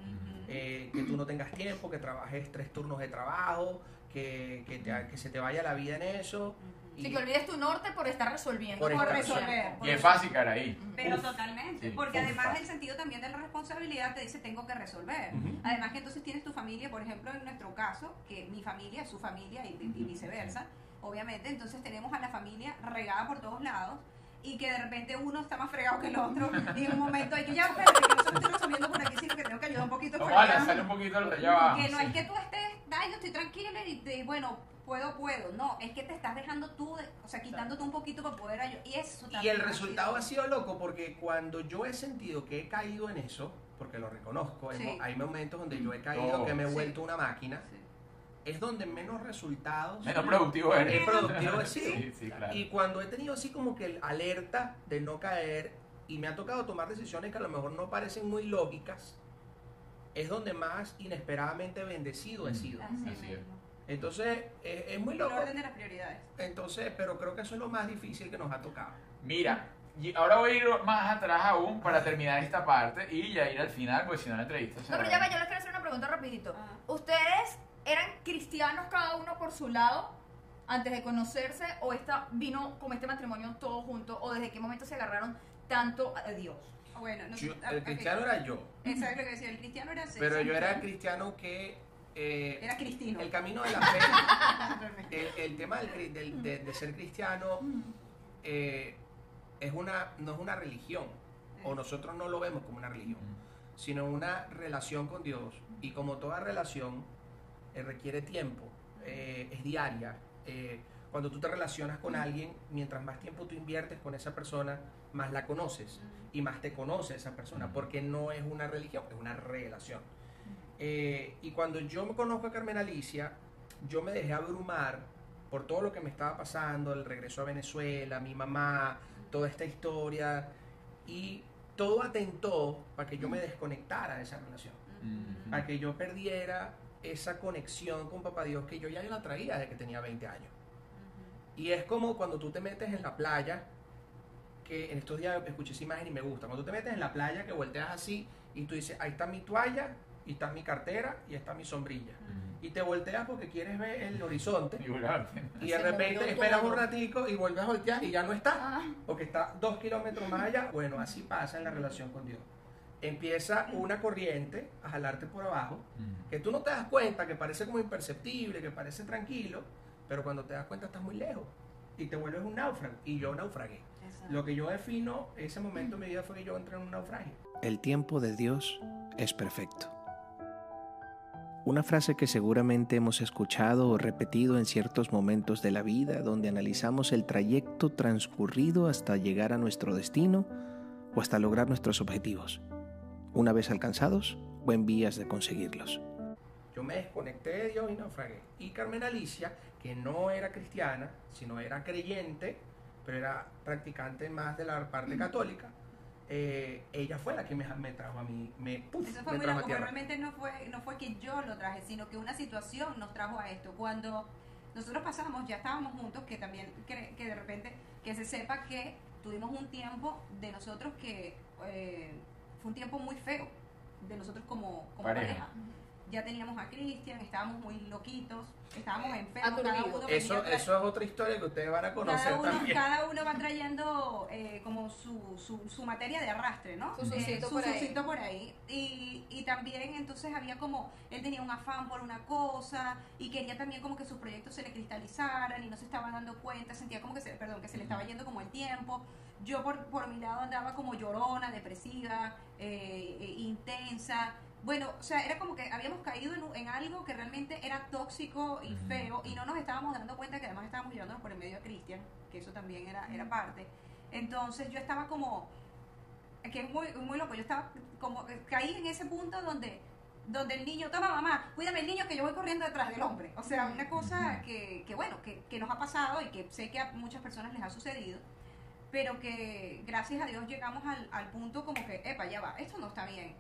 Eh, que tú no tengas tiempo, que trabajes tres turnos de trabajo, que, que, te- que se te vaya la vida en eso. Sí, que olvides tu norte por estar resolviendo. Por Por estar- resolver. Y es fácil caer ahí. Pero Uf. totalmente, Sí, porque uf, además fácil. el sentido también de la responsabilidad te dice tengo que resolver. Ujú. Además que entonces tienes tu familia, por ejemplo, en nuestro caso, que mi familia es su familia y, y viceversa, obviamente, entonces tenemos a la familia regada por todos lados y que de repente uno está más fregado que el otro y en un momento hay que ya, espérate, que no solo estoy resolviendo por aquí, sino que tengo que ayudar un poquito allá. lanzarle un poquito lo de allá abajo. Que no sí. es que tú estés, ay, yo estoy tranquila y, bueno, puedo, puedo. No, es que te estás dejando tú, de- o sea, quitándote un poquito para poder ayudar. Y eso Y también el ha resultado sido- ha sido loco porque cuando yo he sentido que he caído en eso, porque lo reconozco, hay Sí. mo- hay momentos donde yo he caído, Todo. que me he Sí. vuelto una máquina, Sí. es donde menos resultados Menos productivo eres. es productivo he sido. Sí, sí, claro. Y cuando he tenido así como que el alerta de no caer y me ha tocado tomar decisiones que a lo mejor no parecen muy lógicas, es donde más inesperadamente bendecido he Mm. sido. Así Así es. Entonces, es, es muy El loco. orden de las prioridades. Entonces, pero creo que eso es lo más difícil que nos ha tocado. Mira, y ahora voy a ir más atrás aún para terminar esta parte y ya ir al final, porque si no la entrevista se No, pero ya va, yo les quiero hacer una pregunta rapidito. Ah. ¿Ustedes eran cristianos cada uno por su lado antes de conocerse o esta vino con este matrimonio todo junto o desde qué momento se agarraron tanto a Dios? Bueno, no, Yo- ah, el cristiano era yo, Exacto lo que decía, el cristiano era pero yo era cristiano que eh, Era cristino. el camino de la fe, el, el tema del cri- del- de, de ser cristiano eh, es una, no es una religión, o nosotros no lo vemos como una religión, sino una relación con Dios. Y como toda relación eh, requiere tiempo, eh, es diaria. Cuando tú te relacionas con alguien, mientras más tiempo tú inviertes con esa persona, más la conoces y más te conoce esa persona, porque no es una religión, es una relación. Eh, y cuando yo me conozco a Carmen Alicia, yo me dejé abrumar por todo lo que me estaba pasando, el regreso a Venezuela, mi mamá, toda esta historia, y todo atentó para que yo me desconectara de esa relación, para que yo perdiera esa conexión con Papá Dios que yo ya la traía desde que tenía 20 años. Y es como cuando tú te metes en la playa, que en estos días escuché esa imagen y me gusta, cuando tú te metes en la playa que volteas así y tú dices, ahí está mi toalla, y está mi cartera, y está mi sombrilla. Y te volteas porque quieres ver el horizonte. Y. Y de Se repente esperas todo. un ratico y vuelves a voltear y ya no está. Ah, Porque está dos kilómetros más allá. Bueno, así pasa en la relación con Dios. Empieza una corriente a jalarte por abajo, que tú no te das cuenta, que parece como imperceptible, que parece tranquilo, pero cuando te das cuenta estás muy lejos y te vuelves un náufrago. Y yo naufragué. Exacto. Lo que yo defino ese momento en mi vida fue que yo entré en un naufragio. El tiempo de Dios es perfecto. Una frase que seguramente hemos escuchado o repetido en ciertos momentos de la vida donde analizamos el trayecto transcurrido hasta llegar a nuestro destino o hasta lograr nuestros objetivos. Una vez alcanzados o en vías de conseguirlos. Yo me desconecté de Dios y naufragué. Y Carmen Alicia, que no era cristiana, sino era creyente, pero era practicante más de la parte católica, eh, ella fue la que me, me trajo a mí, me, puf, Eso fue me muy trajo a porque realmente no fue, no fue que yo lo traje, sino que una situación nos trajo a esto. Cuando nosotros pasamos, ya estábamos juntos, que también, que, que de repente, que se sepa que tuvimos un tiempo de nosotros que eh, fue un tiempo muy feo, de nosotros como, como Pareja. pareja. Ya teníamos a Cristian, estábamos muy loquitos, estábamos enfermos, cada uno Eso, tra- eso es otra historia que ustedes van a conocer cada uno, también. cada uno va trayendo eh, como su, su, su materia de arrastre, ¿no? Su sucito su por ahí. por ahí. Y, y también entonces había como, él tenía un afán por una cosa y quería también como que sus proyectos se le cristalizaran y no se estaba dando cuenta, sentía como que se, perdón, que se le estaba yendo como el tiempo. Yo por, por mi lado andaba como llorona, depresiva, eh, eh, intensa. Bueno, o sea, era como que habíamos caído en, algo que realmente era tóxico y feo y no nos estábamos dando cuenta que además estábamos llevándonos por el medio a Cristian, que eso también era, era parte. Entonces yo estaba como, que es muy, muy loco, yo estaba como, eh, caí en ese punto donde donde el niño, toma mamá, cuídame el niño que yo voy corriendo detrás del hombre. O sea, una cosa que, que bueno, que, que nos ha pasado y que sé que a muchas personas les ha sucedido, pero que gracias a Dios llegamos al, al punto como que, epa, ya va, esto no está bien.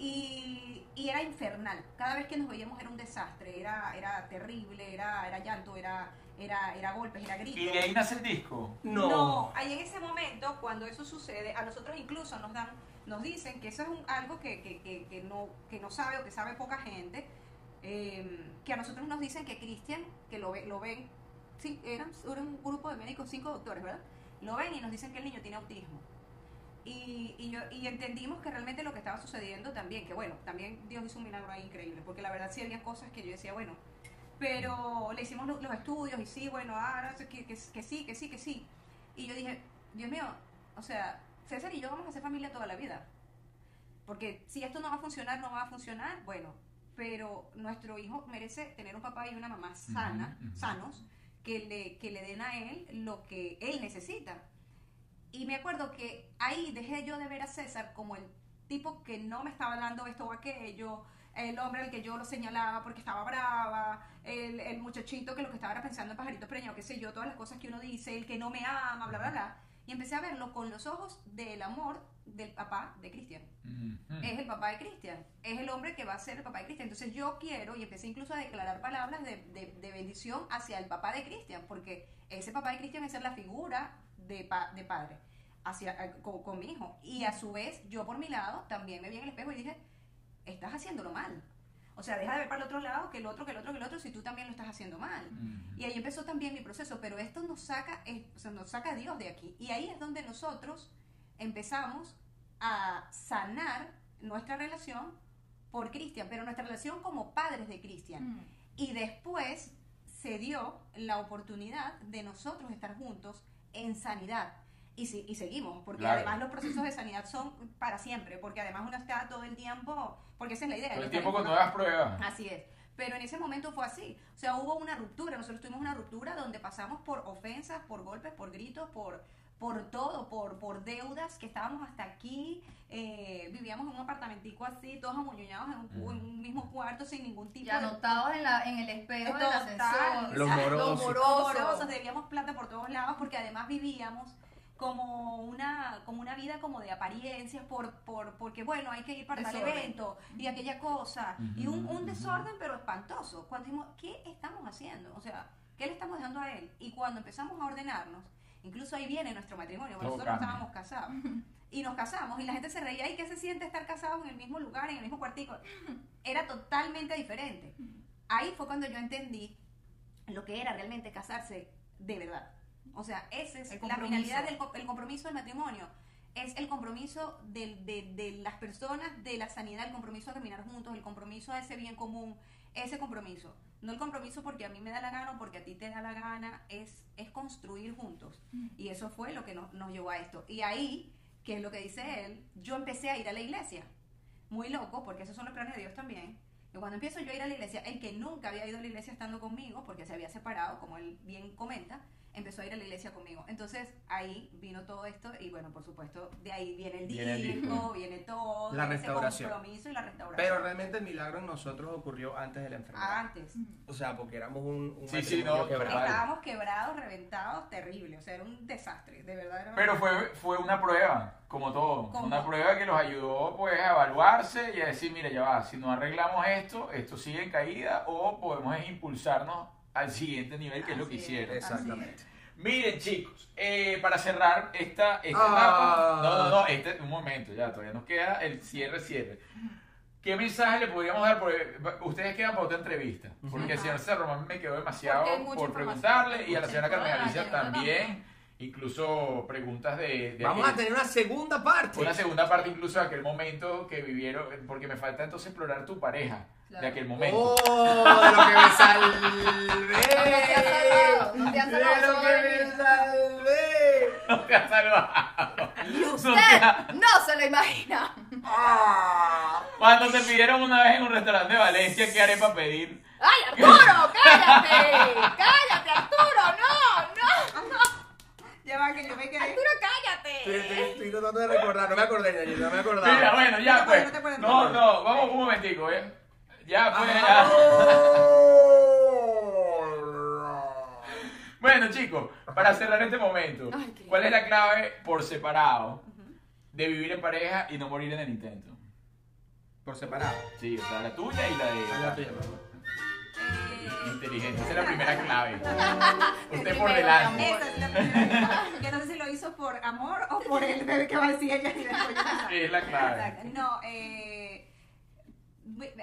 Y, y era infernal, cada vez que nos veíamos era un desastre, era, era terrible, era, era llanto, era, era, era golpes, era gritos. Y de ahí nace el disco. No. ahí en ese momento, cuando eso sucede, a nosotros incluso nos dan, nos dicen que eso es un- algo que, que, que, que no, que no sabe o que sabe poca gente, eh, que a nosotros nos dicen que Cristian, que lo, ve- lo ven, sí, eran, era un grupo de médicos, cinco doctores, ¿verdad? Lo ven y nos dicen que el niño tiene autismo. Y, y, yo, y entendimos que realmente lo que estaba sucediendo también, que bueno, también Dios hizo un milagro ahí increíble, porque la verdad sí había cosas que yo decía, bueno, pero le hicimos lo- los estudios y sí, bueno, ahora que, que, que sí, que sí, que sí. Y yo dije, Dios mío, o sea, César y yo vamos a ser familia toda la vida. Porque si esto no va a funcionar, no va a funcionar, bueno, pero nuestro hijo merece tener un papá y una mamá sana, sanos, que le, que le den a él lo que él necesita. Y me acuerdo que ahí dejé yo de ver a César como el tipo que no me estaba hablando esto o aquello, el hombre al que yo lo señalaba porque estaba brava, el, el muchachito que lo que estaba era pensando en pajarito preñado, qué sé yo, todas las cosas que uno dice, el que no me ama, bla, bla, bla. Y empecé a verlo con los ojos del amor del papá de Cristian Ujú. es el papá de Cristian, es el hombre que va a ser el papá de Cristian. Entonces yo quiero, y empecé incluso a declarar palabras de, de- de bendición hacia el papá de Cristian, porque ese papá de Cristian es ser la figura de, pa- de padre hacia, eh, con, con mi hijo. Y a su vez, yo por mi lado también me vi en el espejo y dije, estás haciéndolo mal. O sea, deja de ver para el otro lado, que el otro, que el otro, que el otro, si tú también lo estás haciendo mal. Ujú. Y ahí empezó también mi proceso, pero esto nos saca, eh, o sea, nos saca a Dios de aquí. Y ahí es donde nosotros empezamos a sanar nuestra relación por Cristian, pero nuestra relación como padres de Cristian. Mm. Y después se dio la oportunidad de nosotros estar juntos en sanidad. Y, si- y seguimos, porque Claro. además los procesos de sanidad son para siempre, porque además uno está todo el tiempo, porque esa es la idea. Todo el tiempo con nuevas pruebas. Así es. Pero en ese momento fue así. O sea, hubo una ruptura. Nosotros tuvimos una ruptura donde pasamos por ofensas, por golpes, por gritos, por, por todo, por, por deudas, que estábamos hasta aquí. eh, vivíamos en un apartamentico así, todos amuñoñados en un, cu- en un mismo cuarto sin ningún tipo Ya de... anotados en, la, en el espejo del Total. ascensor. Los morosos. Los morosos. Debíamos plata por todos lados porque además vivíamos como una como una vida como de apariencias por, por porque bueno hay que ir para tal Desorden. evento y aquella cosa y un, Ujú, un ujú. desorden pero espantoso cuando dijimos qué estamos haciendo o sea qué le estamos dando a él y cuando empezamos a ordenarnos incluso ahí viene nuestro matrimonio porque Todo nosotros cambia. estábamos casados y nos casamos y la gente se reía y qué se siente estar casados en el mismo lugar en el mismo cuartico era totalmente diferente ahí fue cuando yo entendí lo que era realmente casarse de verdad. O sea, esa es El la finalidad del el compromiso del matrimonio. Es el compromiso del- de, de las personas, de la sanidad, el compromiso a caminar juntos, el compromiso a ese bien común, ese compromiso. No el compromiso porque a mí me da la gana o porque a ti te da la gana, es, es construir juntos. Y eso fue lo que nos, nos llevó a esto. Y ahí, que es lo que dice él, yo empecé a ir a la iglesia. Muy loco, porque esos son los planes de Dios también. Y cuando empiezo yo a ir a la iglesia, el que nunca había ido a la iglesia estando conmigo, porque se había separado, como él bien comenta, empezó a ir a la iglesia conmigo. Entonces ahí vino todo esto y bueno, por supuesto, de ahí viene el Viene el disco, viene todo, La ese restauración. compromiso y la restauración. Pero realmente el milagro en nosotros ocurrió antes de la enfermedad. Antes. O sea, porque éramos un, un Sí, sí, no, quebrado. Estábamos quebrados, reventados, terrible. O sea, era un desastre, de verdad. Era Pero fue, fue una prueba, como todo. Una prueba que los ayudó pues a evaluarse y a decir, mira, ya va, si no arreglamos esto, esto sigue en caída o podemos es impulsarnos al siguiente nivel, que es lo que hicieron. Exactamente. Miren, chicos, eh, para cerrar esta, esta Ah. etapa. No, no, no, este, un momento, ya, todavía nos queda el cierre, cierre. ¿Qué mensaje le podríamos dar? Porque ustedes quedan para otra entrevista. Porque el señor César Román me quedó demasiado por preguntarle y a la señora Carmen Alicia también. Incluso preguntas de... de Vamos aquel- a tener una segunda parte. Una segunda parte incluso de aquel momento que vivieron, porque me falta entonces explorar tu pareja Claro. de aquel momento. ¡Oh! De lo que me salvé. No te has salvado, no te has salvado, De lo que me salvé. No te has salvado. Y No usted te ha- no se lo imagina. Cuando te pidieron una vez en un restaurante de Valencia, ¿qué haré para pedir? ¡Ay, Arturo! ¡Cállate! ¡Cállate, Arturo! ¡No! ¡No! ¡No! Ya va, que yo me quedé. ¡Arturo, Estoy, estoy- cállate! estoy tratando de recordar, no me acordé, no me acordaba. Mira, bueno, ya No pues. no no No, no, vamos un momentico, ¿eh? Ya pues. ya. Ah. Bueno, chicos, para cerrar este momento, Ay, qué- ¿cuál es la clave por separado de vivir en pareja y no morir en el intento? Por separado. Sí, o sea, la tuya y la de La tuya, mamá. Eh, inteligente. Esa es la primera clave. Usted por delante. mi amor. esa es la primera. Yo no sé si lo hizo por amor o por el bebé que va a decir ella. Es la clave. Exacto. No, eh,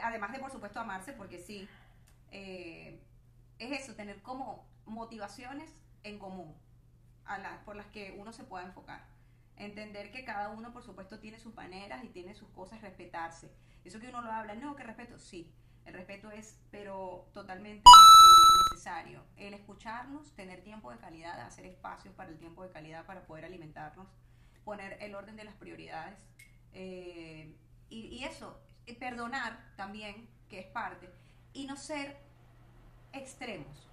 además de por supuesto amarse, porque sí, eh, es eso, tener como motivaciones en común a la- por las que uno se pueda enfocar. Entender que cada uno, por supuesto, tiene sus maneras y tiene sus cosas, respetarse. Eso que uno lo habla, no, que respeto, sí. El respeto es, pero totalmente eh, necesario. El escucharnos, tener tiempo de calidad, hacer espacios para el tiempo de calidad para poder alimentarnos, poner el orden de las prioridades. eh, y, eso, perdonar también, que es parte. Y no ser extremos.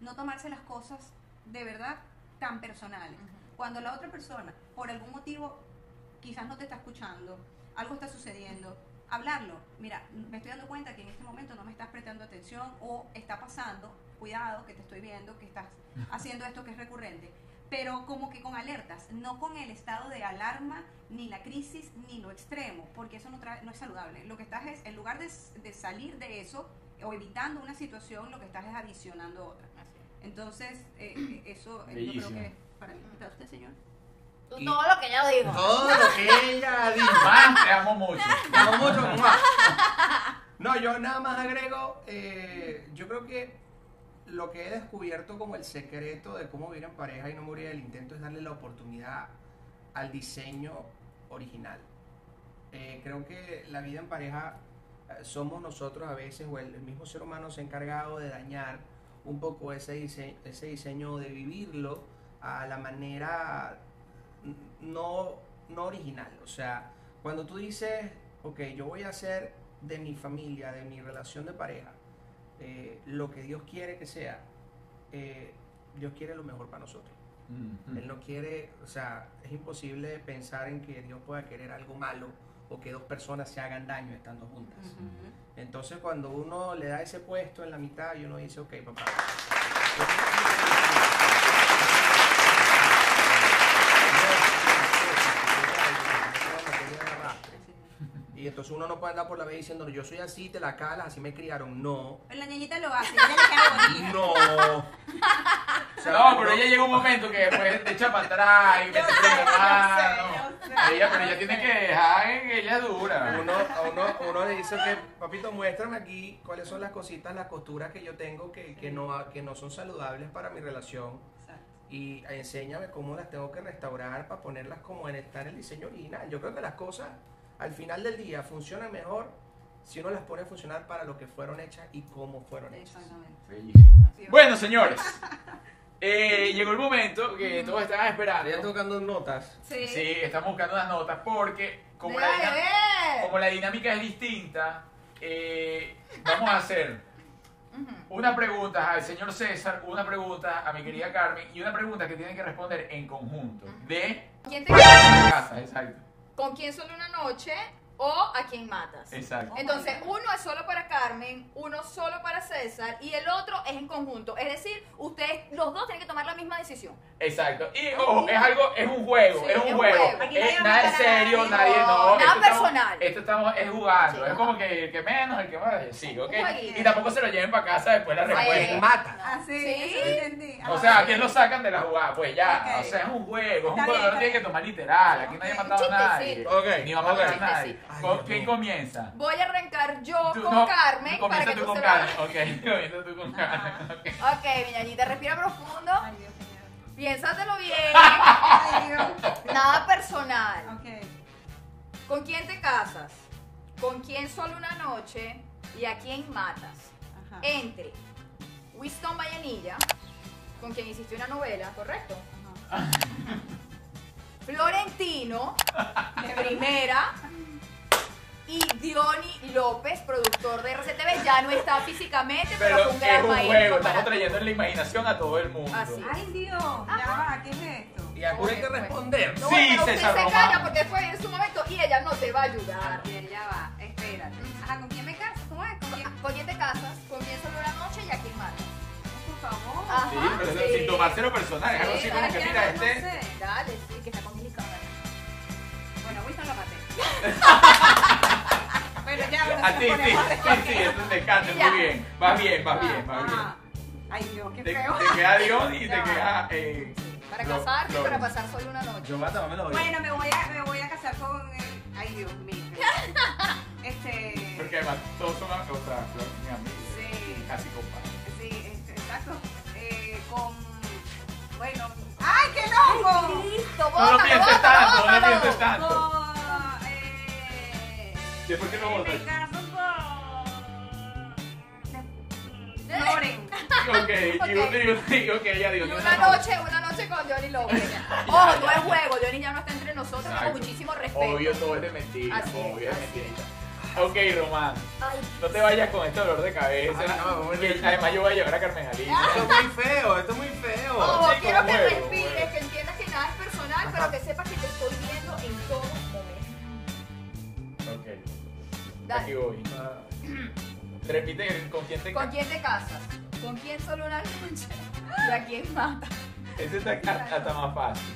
No tomarse las cosas de verdad tan personales. Cuando la otra persona, por algún motivo, quizás no te está escuchando, algo está sucediendo, hablarlo. Mira, me estoy dando cuenta que en este momento no me estás prestando atención o está pasando, cuidado, que te estoy viendo, que estás haciendo esto que es recurrente. Pero como que con alertas, no con el estado de alarma, ni la crisis, ni lo extremo, porque eso no, trae, no es saludable. Lo que estás es, en lugar de, de salir de eso o evitando una situación, lo que estás es adicionando otra. Entonces, eh, eh, eso yo creo que para mí. ¿Para usted, señor? Y- Todo lo que ella dijo. Todo lo que ella dijo. Más te amo mucho. Te amo mucho, mamá. No, yo nada más agrego, eh, yo creo que lo que he descubierto como el secreto de cómo vivir en pareja y no morir del intento es darle la oportunidad al diseño original. Eh, creo que la vida en pareja eh, somos nosotros a veces, o el, mismo ser humano se ha encargado de dañar un poco ese diseño, ese diseño de vivirlo a la manera no, no original. O sea, cuando tú dices, ok, yo voy a hacer de mi familia, de mi relación de pareja, eh, lo que Dios quiere que sea, eh, Dios quiere lo mejor para nosotros. Mm, Él no quiere, o sea, es imposible pensar en que Dios pueda querer algo malo o que dos personas se hagan daño estando juntas. Entonces cuando uno le da ese puesto en la mitad y uno dice, ok, papá. Y entonces uno no puede andar por la vida diciendo, yo soy así, te la calas, así me criaron. No, La ñañita lo hace, ella le queda bonito. no. O sea, No, pero ella llega un momento que después te echa para atrás y freno de mano. Ella, pero ella tiene que dejar en ella dura. uno, a uno, a uno le dice que, papito, muéstrame aquí cuáles son las cositas, las costuras que yo tengo que, que, no, que no son saludables para mi relación. Y enséñame cómo las tengo que restaurar para ponerlas como en estar el diseño original. Yo creo que las cosas al final del día funcionan mejor si uno las pone a funcionar para lo que fueron hechas y cómo fueron hechas. Exactamente. Bellísimo. Bueno, señores, eh, llegó el momento que todos estaban esperando. Ya tocando notas. Sí. Sí, estamos buscando unas notas porque como la, dinam- como la dinámica es distinta, eh, vamos a hacer una pregunta al señor César, una pregunta a mi querida Carmen y una pregunta que tienen que responder en conjunto. De ¿Quién te casa, exacto. ¿Con quién solo una noche o a quién matas? Exacto. Entonces, uno es solo para Carmen, uno solo para César y el otro es en conjunto. Es decir, ustedes los dos tienen que tomar la misma decisión. Exacto. Y ojo, es algo, es un juego, Sí, es un es un juego. juego. Aquí Es nadie va a nada a serio, nadie. nadie, no. No, nada esto estamos- personal. esto estamos, es jugando. Sí, es como que el que menos, el que más. Sí, ok. Jueguito. Y tampoco se lo lleven para casa después la respuesta. Mata. Ah, sí, Sí. eso entendí. O Ah, sea, ¿a sí. quién lo sacan de la jugada? Pues ya, Ok. o sea, es un juego, es un Está juego, bien, no está tiene que bien. tomar literal, aquí nadie ha matado a nadie. Ok, ni va a matar ok. a nadie. ¿Con- ¿Quién comienza? Voy a arrancar yo Tú- con no, Carmen para comienza que tú tú con. Carmen, ok, comienza tú con Carmen, ok. Ok, mi ñañita, respira profundo. Ay, Dios mío. Piénsatelo bien. Ay, Dios. Nada personal. Ok. ¿Con quién te casas? ¿Con quién solo una noche? ¿Y a quién matas? Ajá. Entre Winston Vallenilla, con quien hiciste una novela, ¿correcto? Ajá. Florentino, de primera. Y Diony López, productor de RCTV, ya no está físicamente, pero, Pero fue un es gran un maestro. juego, para estamos trayendo en la imaginación a todo el mundo. Así. Ay, Dios. Ya va, ¿qué es esto? Y alguno hay que Oye, pues. responder. No, Sí, pero usted César se Román. calla porque después en su momento y ella no te va a ayudar. Bien, ya va. Espérate. Ajá, ¿con quién me caso? ¿Cómo es? ¿Con quién? ¿Con quién te casas? ¿Con quién solo una noche y a quién matas? Por favor. Ajá, Sí, pero sí. sin tomárselo personal, es algo así Sí, como Ay, que mira, no este... sé. Dale, sí, que está complicada. Bueno, Winston lo maté. Pero ya, bueno, A ti, se sí, sí, sí, eso te encanta, Ya. muy bien. Vas bien, vas bien, vas bien. Ajá. Ay, Dios, qué Te, feo. te queda Dios y te queda... Eh, Para casarte y para pasar solo una noche. Yo mata, dámelo hoy. Bueno, me voy a, me voy a casar con el... Ay, Dios mío. Este... Porque además todos son amigos, o sea, Flor, mi amigo. Sí. Casi compadre. Sí, este, exacto. Eh, con... Bueno... ¡Ay, qué loco! Listo, No lo bótalo, pienses bótalo, tanto, no lo bótalo. pienses tanto. Que lo me votas. caso. Loren. Ok, y digo, una noche, una noche con Johnny López. Ojo, no es juego, Johnny ya no está entre nosotros, con muchísimo respeto. Obvio, todo es de mentira, Así es, obvio es así mentira. Ok, Román, Ay, no te vayas con este dolor de cabeza. Ay, no, además yo voy a llevar a Carmen Alicia. Esto es muy feo, esto es muy feo. Sí, quiero que juego, respires, juego. que entiendas que nada es personal, pero que sepas que te estoy viendo Dale. aquí voy. Repite con quién te ¿Con quién te casas? ¿Con quién solo una noche? ¿Y a quién mata? Ese está hasta hasta más fácil.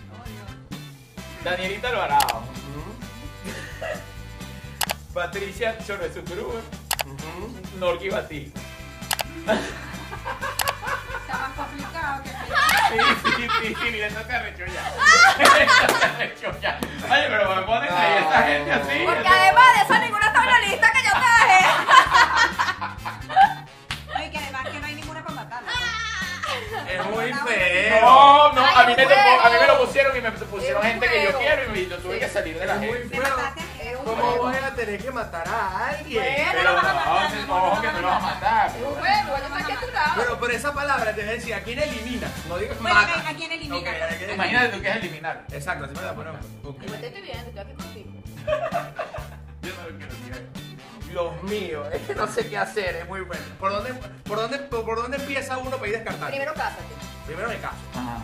Danielita Alvarado. Patricia Chorresucruz. Ujú. Norki Batista. ya. Eso te arrechó ya. Oye, pero me ponen ahí esta gente así. Porque además de eso ninguna está en la lista que yo traje. Ay, que además que no hay ninguna para matarla. Es muy feo. No, no, Ay, a mí, me a mí me lo pusieron y me pusieron Es gente que yo quiero y me- yo tuve Sí. que salir de la Es muy gente. Me feo. ¿Cómo voy a tener que matar a alguien? Bueno, Pero lo vas a matar, no, ojo que a lo vas a matar. tu lado. Pero por esa palabra te voy a decir, ¿a quién elimina? No digas Bueno, mata. ¿a quién elimina? Ok, ¿a quién Imagínate tú que es eliminar. Exacto, así me la ponemos. Igual te estoy viendo, estoy aquí contigo. Yo no lo quiero decir. Dios mío, es que no sé qué hacer, es muy bueno. ¿Por dónde, por dónde, por, por dónde empieza uno para ir descartando? Primero cásate. Primero me caso. Ajá.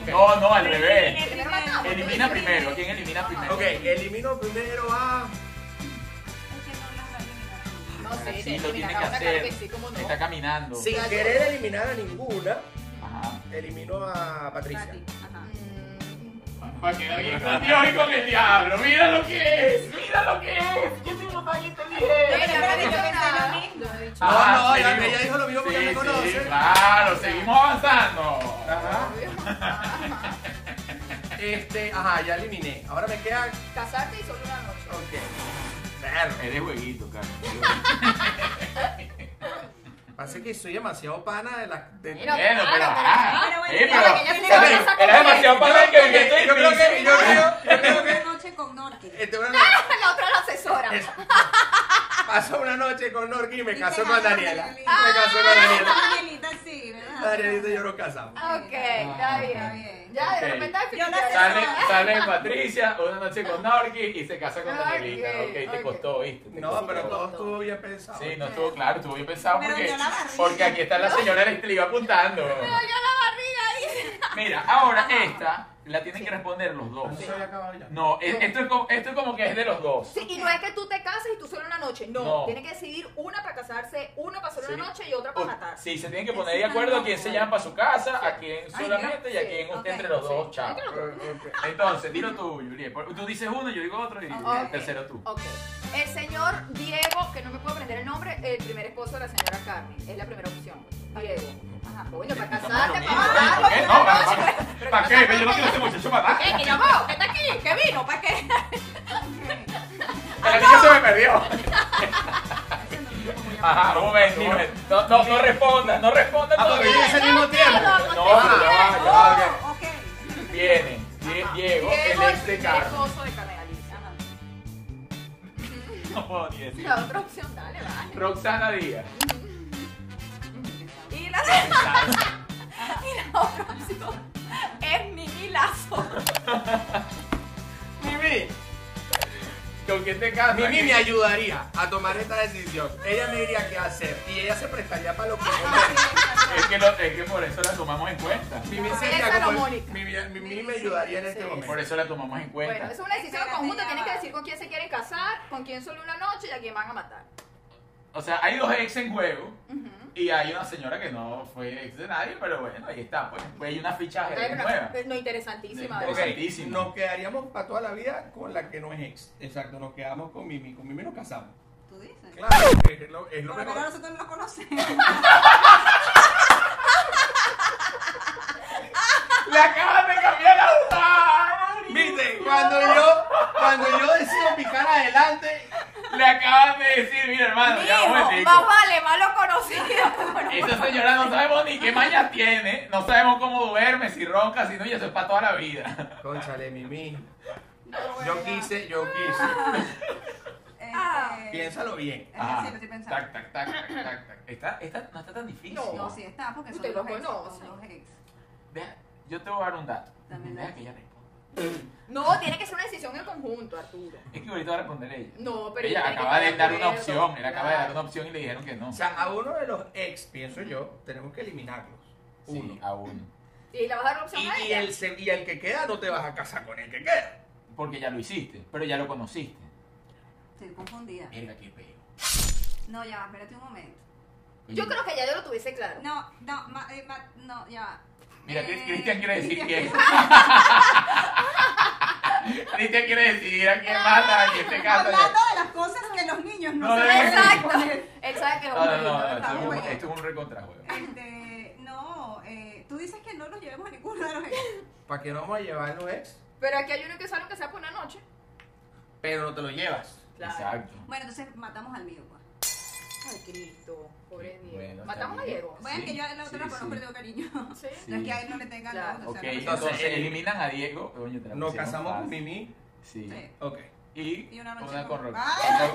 No, no, al revés. Elimina primero. ¿Quién elimina primero? Ok, elimino primero a. No sé, Sí, lo elimina tiene que hacer. que sí, cómo no. Está caminando. Sin querer eliminar a ninguna, Ajá. elimino a Patricia. Para que alguien con Dios y con el diablo. Mira lo que es. Mira lo que es. Inteligente. no No, no, sí, ella, dijo lo mismo porque Sí, me sí, conoce. claro, seguimos avanzando. Ajá. Este, ajá, ya eliminé. Ahora me queda. Casarte y solo una noche. Ok. Verga. Es de jueguito, Carlos. Pasa que soy demasiado pana de la. De... Bueno, pero Claro, pero bueno, ya, pero- que ya se pero sabe esa Era demasiado cosa. para que Yo creo que. Yo creo, yo creo que. Una noche con Norte. este, bueno, La otra la asesora. Paso una noche con Norki y me te con Daniela. Me Danielita. caso con Daniela. Danielita sí, ¿verdad? Danielita y yo nos casamos. Ok, está bien. Está bien. Ya, de repente Yo. Sale, sale Patricia, una noche con Norki y se casa con Danielita. Ok, te costó, ¿viste? Te No, pero todo estuvo bien pensado. Sí, no estuvo claro, estuvo bien pensado Pero porque, yo porque aquí está la señora, le iba apuntando. Me dolió la barriga ahí. Mira, ahora esta la tienen que responder los dos. ¿No es- esto es, como, esto es como que es de los dos. Sí, y no es que tú te cases y tú solo una noche. No, No. tienes que decidir una para casarse, una para solo Sí. una noche y otra para matar. Sí, se tienen que poner de acuerdo a quién se llama para su casa, a quién solamente y a quién usted entre los dos, chao. Entonces, dilo tú, Juliet. Tú dices uno, yo digo otro y el tercero tú. Ok. El señor Diego, que no me puedo aprender el nombre, el primer esposo de la señora Carmen. Es la primera opción. Diego. Ajá, coño, para casarte, para mismo, matar, ¿por qué? para No, ¿para- para- ¿Para qué? no Yo no quiero ese muchacho matar. ¿Qué? ¿Que llamó? ¿Que está aquí? ¿Que vino? ¿Para qué? El anillo se me perdió. Ajá, un momento, un momento. No, no, no respondas, no respondas Ah, porque viene al mismo tiempo. No, ya va. Ok. Viene, Die- Diego, el ex de Alicia. No puedo ni decir. La otra opción, dale, vale. Roxana Díaz. Y la, y la otra opción es Mimi Lazo. Mimi, ¿Con quién te casas? Mimi me ayudaría a tomar esta decisión. Ella me diría qué hacer y ella se prestaría para lo que yo me Es que, lo- es que por eso la tomamos en cuenta. Mimi sería como. Mimi, Mimi me ayudaría en este Sí. momento. Por eso la tomamos en cuenta. Bueno, es una decisión Espérate, conjunta. ya Tienen que decir con quién se quieren casar, con quién solo una noche y a quién van a matar. O sea, hay dos ex en juego Ujú. Y hay una señora que no fue ex de nadie, pero bueno, ahí está. Pues, pues hay una ficha Ay, ajedrez pero- nueva. No, interesantísima. De- ¿verdad? Ok, Interesantísimo. nos quedaríamos para toda la vida con la que no es ex. Exacto, nos quedamos con Mimi. Con Mimi nos casamos. Tú dices. Claro, es lo, es lo Por lo menos mejor. nosotros no lo conocemos. ¡Le acaban de cambiar la cuando yo, cuando yo decido picar adelante, Le acaban de decir, mira hermano, ya Mijo, momentico. más vale malo conocido. Esa señora no sabemos ni qué maña tiene, no sabemos cómo duerme, si ronca, si no, y eso es para toda la vida. Conchale, Mimi. Yo quise, yo quise. este, Ah. Piénsalo bien. Ajá, sí, lo estoy pensando. tac, tac, tac, tac, tac, tac. Esta, esta no está tan difícil. No. No, sí está, porque son Usted dos lo ex. Deja, yo te voy a dar un dato. También Deja da. que ella responda. No, tiene que ser una decisión en conjunto, Arturo. Es que ahorita va a responder ella. No, pero ella acaba de dar una opción, él acaba de dar una opción y le dijeron que no. O sea, a uno de los ex, pienso yo, tenemos que eliminarlos. Uno. Sí, a uno. Y le vas a dar la opción Y, a y ella. el, se- y el que queda no te vas a casar con el que queda. Porque ya lo hiciste, pero ya lo conociste. Estoy confundida. Mira qué peo. No, ya va, espérate un momento. Yo creo que ya yo lo tuviese claro. No, no, ma- eh, ma- no, ya va. Mira, Eh, Cristian quiere decir quién. Cristian quiere decidir a quién mata, a quién te casa. Hablando de las cosas que los niños no, No saben. Exacto. Él sabe que es No, un no, esto es un, recontrajuego. Este, no, eh, tú dices que no nos llevemos a ninguno de los ex. ¿Para qué no vamos a llevar los ex? Pero aquí hay uno que sale que sea por una noche. Pero no te lo llevas. Claro. Exacto. Bueno, entonces matamos al mío, pues. Ay, Cristo, pobre Diego. Bueno, Matamos a. Diego. Bueno, Sí, que yo a la otra sí, la conozco, sí. le tengo cariño. Sí. Es que a él no le tengan Claro. la otra, o Ok, sea, no- Entonces, eliminan a Diego. Coño, te la Nos casamos con. Mimi. Sí. Sí. Ok. Y, Y una noche con, con- Ro- ¡Ay!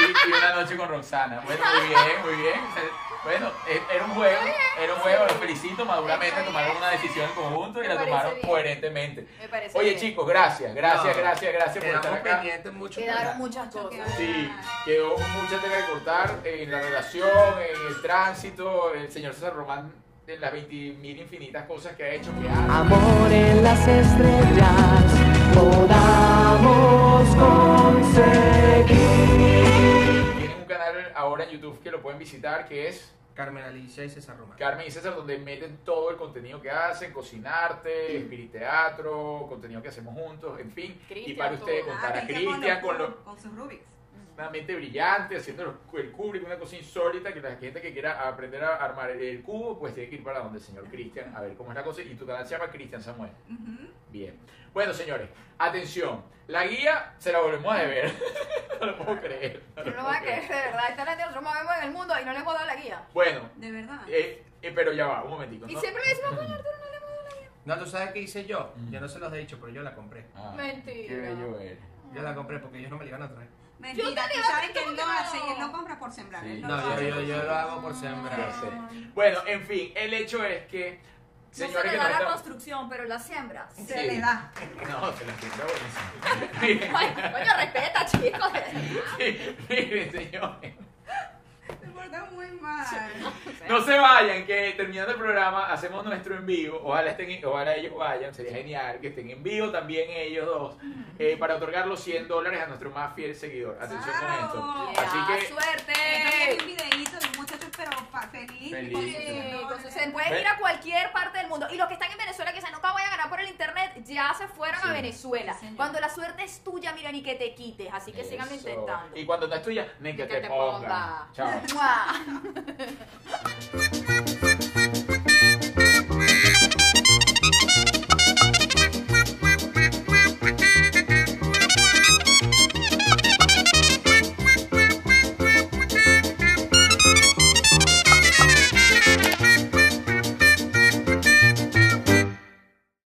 y, y una noche con Roxana. Bueno, muy bien, muy bien. O sea, Bueno, e- era un juego, era un juego, los felicito, maduramente tomaron una decisión en conjunto y Me la tomaron bien. coherentemente. Me parece Oye bien. chicos, gracias, gracias, No, gracias, gracias por estar acá. mucho. Quedaron muchas cosas. Sí, quedó mucha tela que cortar en la relación, en el tránsito, el señor César Román, en las 20.000 infinitas cosas que ha hecho, que hace. Amor en las estrellas podamos conseguir. Tienen un canal ahora en YouTube que lo pueden visitar, que es Carmen Alicia y César Román. Carmen y César, donde meten todo el contenido que hacen, cocinarte, spirit teatro, contenido que hacemos juntos, en fin. y para ustedes contar a Cristian con, con los- lo, con sus Rubiks. Una mente brillante, haciendo el Kubrick, una cosa insólita, que la gente que quiera aprender a armar el, cubo, pues tiene que ir para donde el señor Cristian, a ver cómo es la cosa. Y tu canal se llama Cristian Samuel. Bien. Bueno, señores, atención. La guía se la volvemos a deber. no lo puedo creer. no lo No lo a creer. creer, de verdad. Esta gente nosotros movemos en el mundo y no le hemos dado la guía. Bueno, De verdad. eh, eh, pero ya va, un momentico. Y ¿no? siempre le decimos, coño, Arturo, no le hemos dado la guía. No, ¿tú sabes qué hice yo? Mm. Yo no se los he dicho, pero yo la compré. Ah, Mentira. Qué bello eres. Yo la compré porque ellos no me la iban a traer. Mentira, Yo te tú sabes que ¿cómo él que lo no? hace y él no compra por sembrar. Sí. él no yo, yo, yo lo hago por sembrar. Ya sé. Bueno, en fin, el hecho es que, No se le da la construcción, pero las siembras. Se le da. No, se la siembra buenísimo. Coño, respeta, chicos. sí, miren, señores. Se porta muy mal. No se vayan, que terminando el programa hacemos nuestro en vivo. Ojalá, estén, ojalá ellos vayan, sería genial que estén en vivo también ellos dos eh, para otorgar los 100 dólares a nuestro más fiel seguidor. Atención con esto. Así que suerte. Un videíto de pero feliz. Entonces se pueden ir a cualquier parte del mundo. Y los que están en Venezuela que dicen nunca voy a ganar por el internet, ya se fueron Sí. a Venezuela. Sí. Cuando la suerte es tuya, mira, ni que te quites. Así que síganlo Eso. intentando. Y cuando no es tuya, ni que, Que te, ponga. ponga. Chao. わ